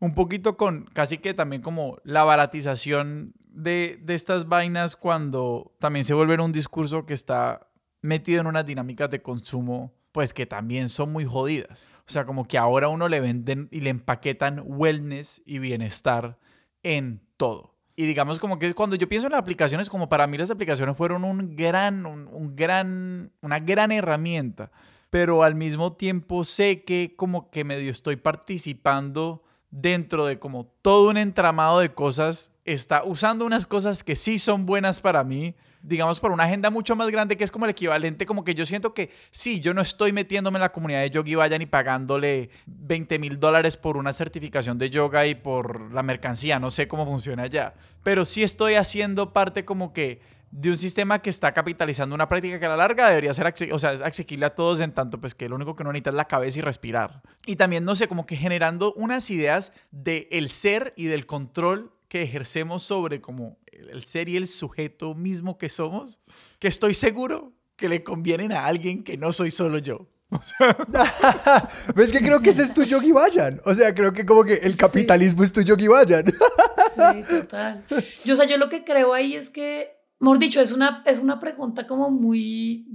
un poquito con casi que también como la baratización de, estas vainas cuando también se vuelve un discurso que está metido en unas dinámicas de consumo pues que también son muy jodidas. O sea, como que ahora uno le venden y le empaquetan wellness y bienestar en todo. Y digamos como que cuando yo pienso en las aplicaciones, como para mí las aplicaciones fueron un gran, un, gran, una gran herramienta, pero al mismo tiempo sé que como que medio estoy participando dentro de como todo un entramado de cosas, está usando unas cosas que sí son buenas para mí, digamos, por una agenda mucho más grande que es como el equivalente, como que yo siento que sí, yo no estoy metiéndome en la comunidad de Yogi Vayan y pagándole 20 mil dólares por una certificación de yoga y por la mercancía, no sé cómo funciona allá, pero sí estoy haciendo parte como que de un sistema que está capitalizando una práctica que a la larga debería ser o sea, asequible a todos en tanto pues que lo único que uno necesita es la cabeza y respirar. Y también, no sé, como que generando unas ideas de el ser y del control que ejercemos sobre como el ser y el sujeto mismo que somos, que estoy seguro que le convienen a alguien que no soy solo yo. O sea... es que creo que ese es tu Yogi Vayan. O sea, creo que como que el capitalismo es tu Yogi Vayan. sí, total. Yo, o sea, yo lo que creo ahí es que, mejor dicho, es una, es una pregunta como muy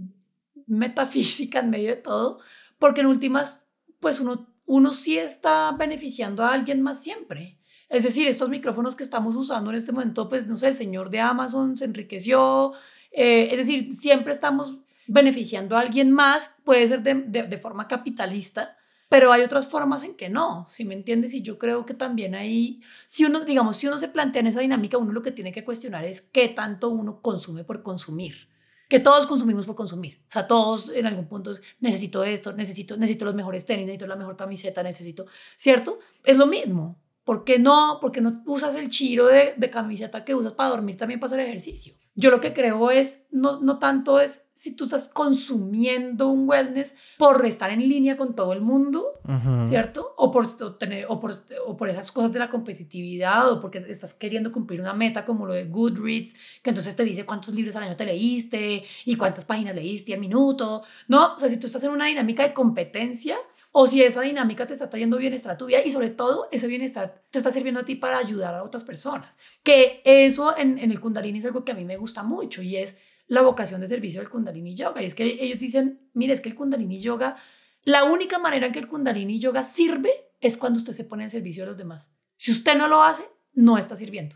metafísica en medio de todo, porque en últimas, pues uno, uno sí está beneficiando a alguien más siempre. Es decir, estos micrófonos que estamos usando en este momento, pues no sé, el señor de Amazon se enriqueció. Eh, es decir, siempre estamos beneficiando a alguien más, puede ser de, de, forma capitalista, pero hay otras formas en que no, si me entiendes? Y yo creo que también ahí, si uno, digamos, si uno se plantea en esa dinámica, uno lo que tiene que cuestionar es qué tanto uno consume por consumir. Que todos consumimos por consumir. O sea, todos en algún punto necesito esto, necesito, necesito los mejores tenis, necesito la mejor camiseta, necesito, ¿cierto? Es lo mismo. ¿Por qué no? Porque no usas el chiro de, de, camiseta que usas para dormir también para hacer ejercicio. Yo lo que creo es, no, no tanto es si tú estás consumiendo un wellness por estar en línea con todo el mundo, ¿cierto? O por, tener, o, por, o por esas cosas de la competitividad, o porque estás queriendo cumplir una meta como lo de Goodreads, que entonces te dice cuántos libros al año te leíste y cuántas páginas leíste al minuto. No, o sea, si tú estás en una dinámica de competencia, o si esa dinámica te está trayendo bienestar a tu vida y sobre todo ese bienestar te está sirviendo a ti para ayudar a otras personas. Que eso en, el kundalini es algo que a mí me gusta mucho y es la vocación de servicio del kundalini yoga. Y es que ellos dicen, mire, es que el kundalini yoga, la única manera en que el kundalini yoga sirve es cuando usted se pone en servicio de los demás. Si usted no lo hace, no está sirviendo.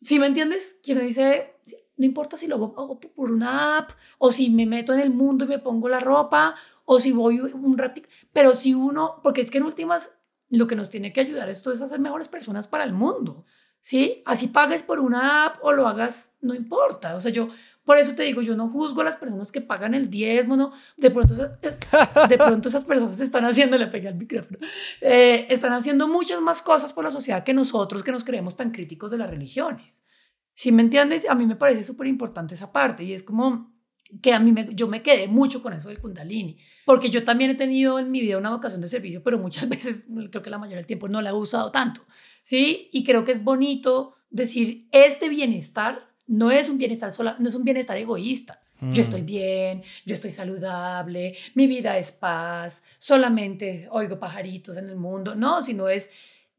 ¿Sí me entiendes? Quien dice, no importa si lo hago por una app o si me meto en el mundo y me pongo la ropa o si voy un ratito, pero si uno, porque es que en últimas lo que nos tiene que ayudar esto es a ser mejores personas para el mundo, ¿sí? Así pagues por una app o lo hagas, no importa, o sea, yo, por eso te digo, yo no juzgo a las personas que pagan el diezmo, ¿no? De pronto, de pronto esas personas están haciendo, le pegué al micrófono, eh, están haciendo muchas más cosas por la sociedad que nosotros que nos creemos tan críticos de las religiones. Si me entiendes, a mí me parece súper importante esa parte y es como que a mí me, yo me quedé mucho con eso del kundalini, porque yo también he tenido en mi vida una vocación de servicio, pero muchas veces, creo que la mayoría del tiempo no la he usado tanto, ¿sí? Y creo que es bonito decir, este bienestar no es un bienestar sola, no es un bienestar egoísta. Yo mm. estoy bien, yo estoy saludable, mi vida es paz, solamente oigo pajaritos en el mundo, no, sino es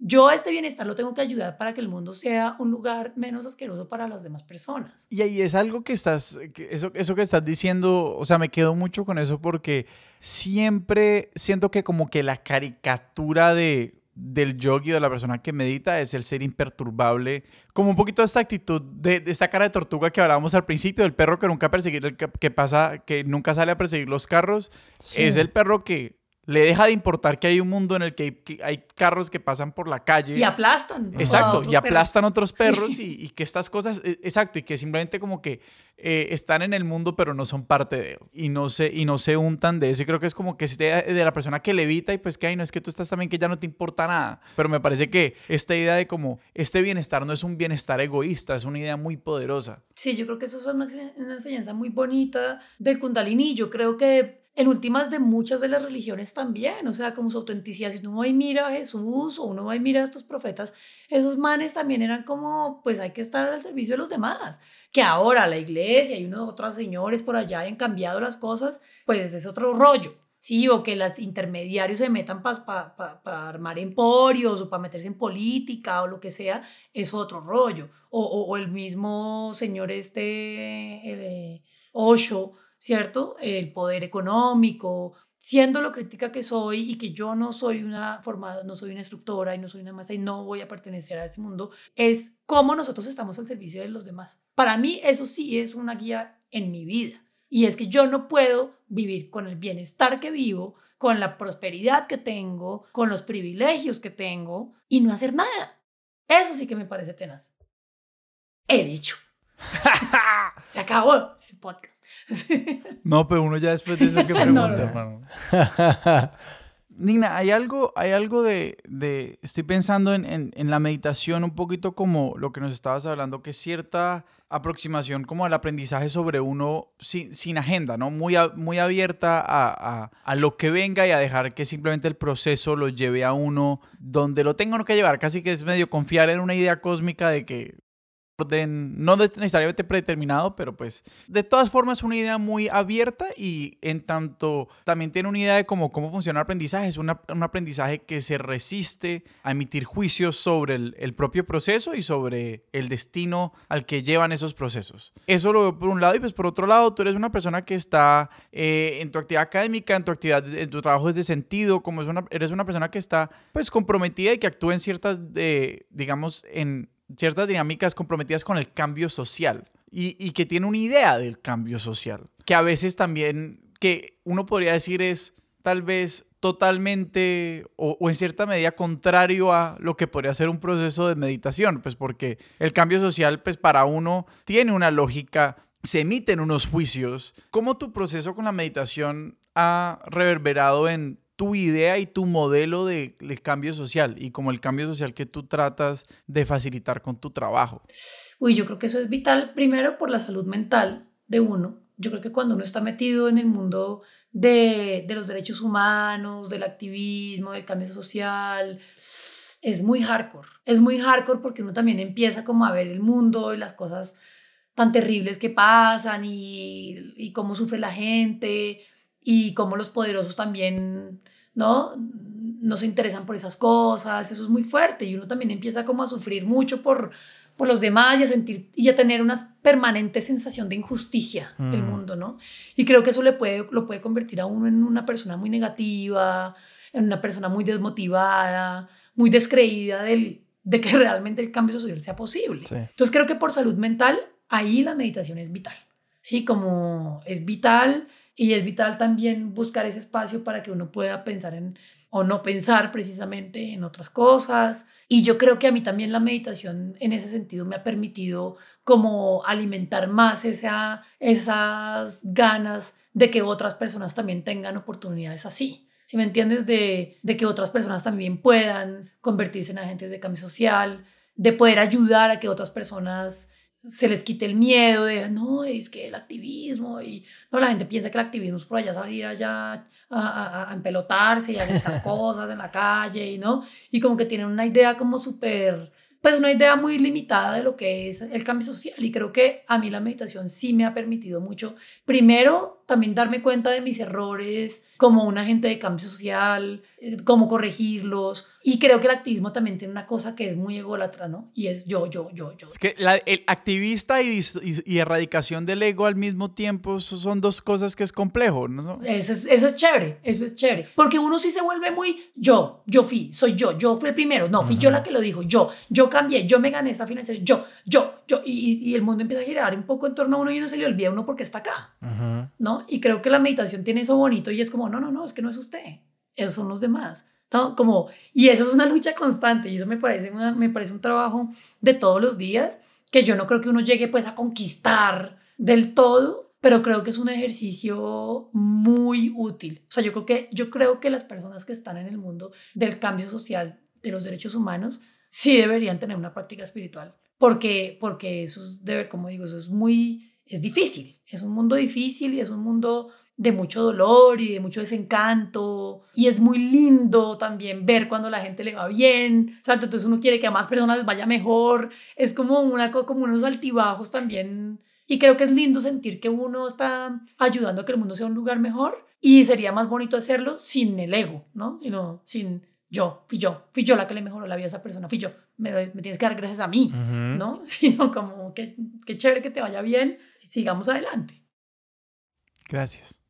yo este bienestar lo tengo que ayudar para que el mundo sea un lugar menos asqueroso para las demás personas. Y ahí es algo que estás, eso, eso que estás diciendo, o sea, me quedo mucho con eso porque siempre siento que como que la caricatura de del yogi o de la persona que medita es el ser imperturbable, como un poquito de esta actitud, de, esta cara de tortuga que hablábamos al principio, del perro que nunca perseguir, que, pasa, que nunca sale a perseguir los carros, es el perro que le deja de importar que hay un mundo en el que hay, carros que pasan por la calle. Y aplastan. Exacto, y aplastan otros perros y, que estas cosas, e, exacto, y que simplemente como que eh, están en el mundo pero no son parte de él y no se, y no se untan de eso. Y creo que es como que de la persona que levita y pues que, ay, no, es que tú estás también que ya no te importa nada. Pero me parece que esta idea de como este bienestar no es un bienestar egoísta, es una idea muy poderosa. Sí, yo creo que eso es una, una enseñanza muy bonita del Kundalini. Yo creo que en últimas de muchas de las religiones también, o sea, como su autenticidad, si uno va y mira a Jesús o uno va y mira a estos profetas, esos manes también eran como, pues hay que estar al servicio de los demás, que ahora la iglesia y unos otros señores por allá hayan cambiado las cosas, pues es otro rollo, ¿sí? O que los intermediarios se metan para armar emporios o para meterse en política o lo que sea, es otro rollo. O, el mismo señor este, el, eh, ¿cierto? El poder económico, siendo lo crítica que soy y que yo no soy una formada, no soy una instructora y no soy una maestra y no voy a pertenecer a ese mundo, es cómo nosotros estamos al servicio de los demás. Para mí eso sí es una guía en mi vida. Y es que yo no puedo vivir con el bienestar que vivo, con la prosperidad que tengo, con los privilegios que tengo y no hacer nada. Eso sí que me parece tenaz. He dicho. Se acabó podcast. No, pero uno ya después de eso que pregunta, hermano. Nina, hay algo, hay algo de, de estoy pensando en, en, en, la meditación un poquito como lo que nos estabas hablando, que es cierta aproximación como al aprendizaje sobre uno sin, sin agenda, ¿no? Muy, muy abierta a, a, a, lo que venga y a dejar que simplemente el proceso lo lleve a uno donde lo tenga que llevar, casi que es medio confiar en una idea cósmica de que no necesariamente predeterminado, pero pues de todas formas es una idea muy abierta y en tanto también tiene una idea de cómo, cómo funciona el aprendizaje. Es un aprendizaje que se resiste a emitir juicios sobre el, propio proceso y sobre el destino al que llevan esos procesos. Eso lo veo por un lado y pues por otro lado tú eres una persona que está eh, en tu actividad académica, en tu actividad, en tu trabajo es de sentido, como es una, eres una persona que está pues comprometida y que actúa en ciertas, digamos, en ciertas dinámicas comprometidas con el cambio social y, que tiene una idea del cambio social, que a veces también, que uno podría decir es tal vez totalmente o, en cierta medida contrario a lo que podría ser un proceso de meditación, pues porque el cambio social, pues para uno tiene una lógica, se emiten unos juicios. ¿Cómo tu proceso con la meditación ha reverberado en tu idea y tu modelo de, cambio social y como el cambio social que tú tratas de facilitar con tu trabajo? Uy, yo creo que eso es vital primero por la salud mental de uno. Yo creo que cuando uno está metido en el mundo de, de los derechos humanos, del activismo, del cambio social, es muy hardcore. Es muy hardcore porque uno también empieza como a ver el mundo y las cosas tan terribles que pasan y, y cómo sufre la gente y cómo los poderosos también, ¿no? No se interesan por esas cosas, eso es muy fuerte y uno también empieza como a sufrir mucho por, por los demás y a sentir y a tener una permanente sensación de injusticia del mm. mundo, ¿no? Y creo que eso le puede, lo puede convertir a uno en una persona muy negativa, en una persona muy desmotivada, muy descreída del, de que realmente el cambio social sea posible. Entonces creo que por salud mental, ahí la meditación es vital, ¿sí? Como es vital y es vital también buscar ese espacio para que uno pueda pensar en o no pensar precisamente en otras cosas. Y yo creo que a mí también la meditación en ese sentido me ha permitido como alimentar más esa, esas ganas de que otras personas también tengan oportunidades así. Si me entiendes, de, de que otras personas también puedan convertirse en agentes de cambio social, de poder ayudar a que otras personas se les quite el miedo de, no, es que el activismo, y no, la gente piensa que el activismo es por allá salir allá a, a, a empelotarse y a gritar cosas en la calle, y no, y como que tienen una idea como súper, pues una idea muy limitada de lo que es el cambio social, y creo que a mí la meditación sí me ha permitido mucho, primero, también darme cuenta de mis errores como un agente de cambio social, eh, cómo corregirlos. Y creo que el activismo también tiene una cosa que es muy ególatra, ¿no? Y es yo, yo, yo, yo. Es que la- el activista y, y- y erradicación del ego al mismo tiempo son dos cosas que es complejo, ¿no? Eso es, eso es chévere, eso es chévere. Porque uno sí se vuelve muy yo, yo fui, soy yo, yo fui el primero, no, fui yo la que lo dijo, yo, yo cambié, yo me gané esa financiación, yo, yo, yo. Y, el mundo empieza a girar un poco en torno a uno y uno se le olvida a uno porque está acá, Ujú. ¿no? Y creo que la meditación tiene eso bonito y es como, no, no, no, es que no es usted, esos son los demás. ¿no? Como, y eso es una lucha constante y eso me parece, una- me parece un trabajo de todos los días que yo no creo que uno llegue pues a conquistar del todo, pero creo que es un ejercicio muy útil. O sea, yo creo que, yo creo que las personas que están en el mundo del cambio social, de los derechos humanos, sí deberían tener una práctica espiritual, porque, porque eso es, de, como digo, eso es muy, es difícil, es un mundo difícil y es un mundo de mucho dolor y de mucho desencanto y es muy lindo también ver cuando la gente le va bien, ¿cierto? Entonces uno quiere que a más personas les vaya mejor, es como, una, co- como unos altibajos también y creo que es lindo sentir que uno está ayudando a que el mundo sea un lugar mejor y sería más bonito hacerlo sin el ego, ¿no? Sino sin yo, fui yo, fui yo la que le mejoró la vida a esa persona, fui yo, me, me tienes que dar gracias a mí. ¿no? Sino como que, que chévere que te vaya bien, sigamos adelante. Gracias.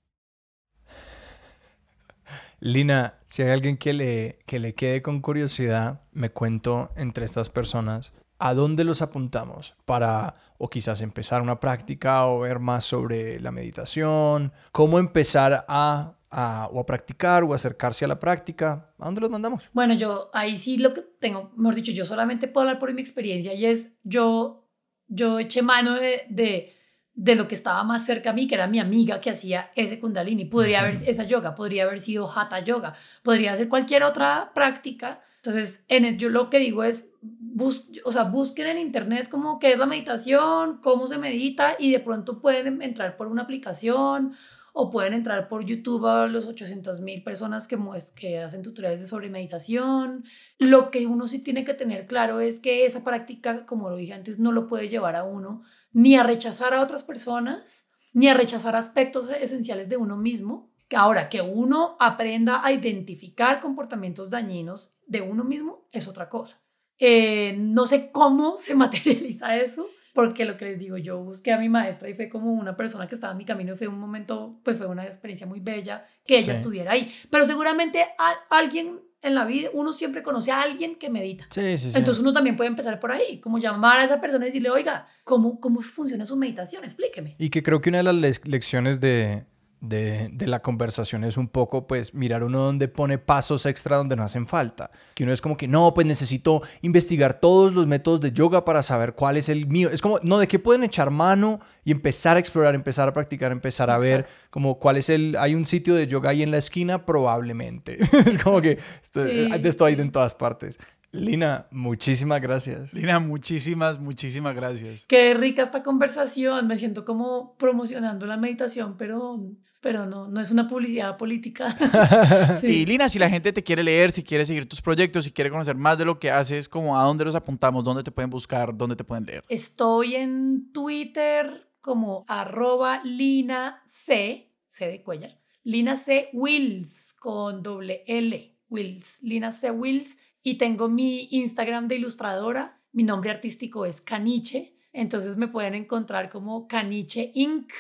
Lina, si hay alguien que le, que le quede con curiosidad, me cuento entre estas personas, ¿a dónde los apuntamos? Para o quizás empezar una práctica o ver más sobre la meditación, cómo empezar a, a- o a practicar o acercarse a la práctica, ¿a dónde los mandamos? Bueno, yo ahí sí lo que tengo, mejor dicho, yo solamente puedo hablar por mi experiencia y es yo, yo eché mano de, de, de lo que estaba más cerca a mí, que era mi amiga que hacía ese kundalini. Podría haber Ujú. esa yoga, podría haber sido hatha yoga, podría ser cualquier otra práctica. Entonces, en el- yo lo que digo es, bus, o sea, busquen en internet como qué es la meditación, cómo se medita y de pronto pueden entrar por una aplicación o pueden entrar por YouTube a los 800 mil personas que, que hacen tutoriales de sobre meditación. Lo que uno sí tiene que tener claro es que esa práctica, como lo dije antes, no lo puede llevar a uno ni a rechazar a otras personas, ni a rechazar aspectos esenciales de uno mismo. Ahora, que uno aprenda a identificar comportamientos dañinos de uno mismo es otra cosa. Eh, no sé cómo se materializa eso, porque lo que les digo, yo busqué a mi maestra y fue como una persona que estaba en mi camino y fue un momento, pues fue una experiencia muy bella que ella Sí. estuviera ahí. Pero seguramente a- alguien en la vida, uno siempre conoce a alguien que medita. Sí, sí, sí. Entonces uno también puede empezar por ahí, como llamar a esa persona y decirle, oiga, ¿cómo, cómo funciona su meditación? Explíqueme. Y que creo que una de las lec- lecciones de, de, de la conversación es un poco, pues, mirar uno donde pone pasos extra donde no hacen falta. Que uno es como que, no, pues necesito investigar todos los métodos de yoga para saber cuál es el mío. Es como, no, ¿de qué pueden echar mano y empezar a explorar, empezar a practicar, empezar a ver como cuál es el... Hay un sitio de yoga ahí en la esquina, probablemente. es como que esto, Sí, de esto hay sí. en todas partes. Lina, muchísimas gracias. Lina, muchísimas, muchísimas gracias. Qué rica esta conversación, me siento como promocionando la meditación, pero, pero no, no es una publicidad política. Sí. Y Lina, si la gente te quiere leer, si quiere seguir tus proyectos, si quiere conocer más de lo que haces, como a dónde los apuntamos, dónde te pueden buscar, dónde te pueden leer. Estoy en Twitter como arroba Lina C, C de Cuellar, Lina C Wills con doble L, Wills, Lina C Wills. Y tengo mi Instagram de ilustradora, mi nombre artístico es Caniche, entonces me pueden encontrar como Caniche Inc,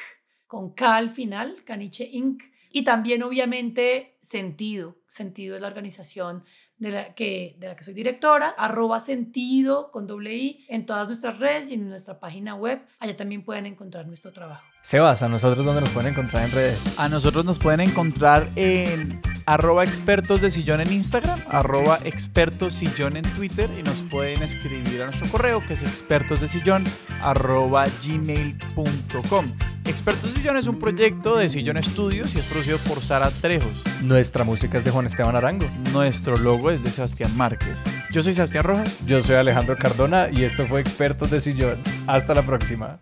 con K al final, Caniche Inc. Y también obviamente Sentido, Sentido es la organización de la que, de la que soy directora, arroba sentido con doble i en todas nuestras redes y en nuestra página web. Allá también pueden encontrar nuestro trabajo. Sebas, ¿a nosotros dónde nos pueden encontrar en redes? A nosotros nos pueden encontrar en arroba expertos de sillón en Instagram, arroba expertos sillón en Twitter y nos pueden escribir a nuestro correo que es expertos de sillón arroba gmail.com. Expertos de Sillón es un proyecto de Sillón Estudios y es producido por Sara Trejos. Nuestra música es de Juan Esteban Arango. Nuestro logo es de Sebastián Márquez. Yo soy Sebastián Rojas. Yo soy Alejandro Cardona y esto fue Expertos de Sillón. Hasta la próxima.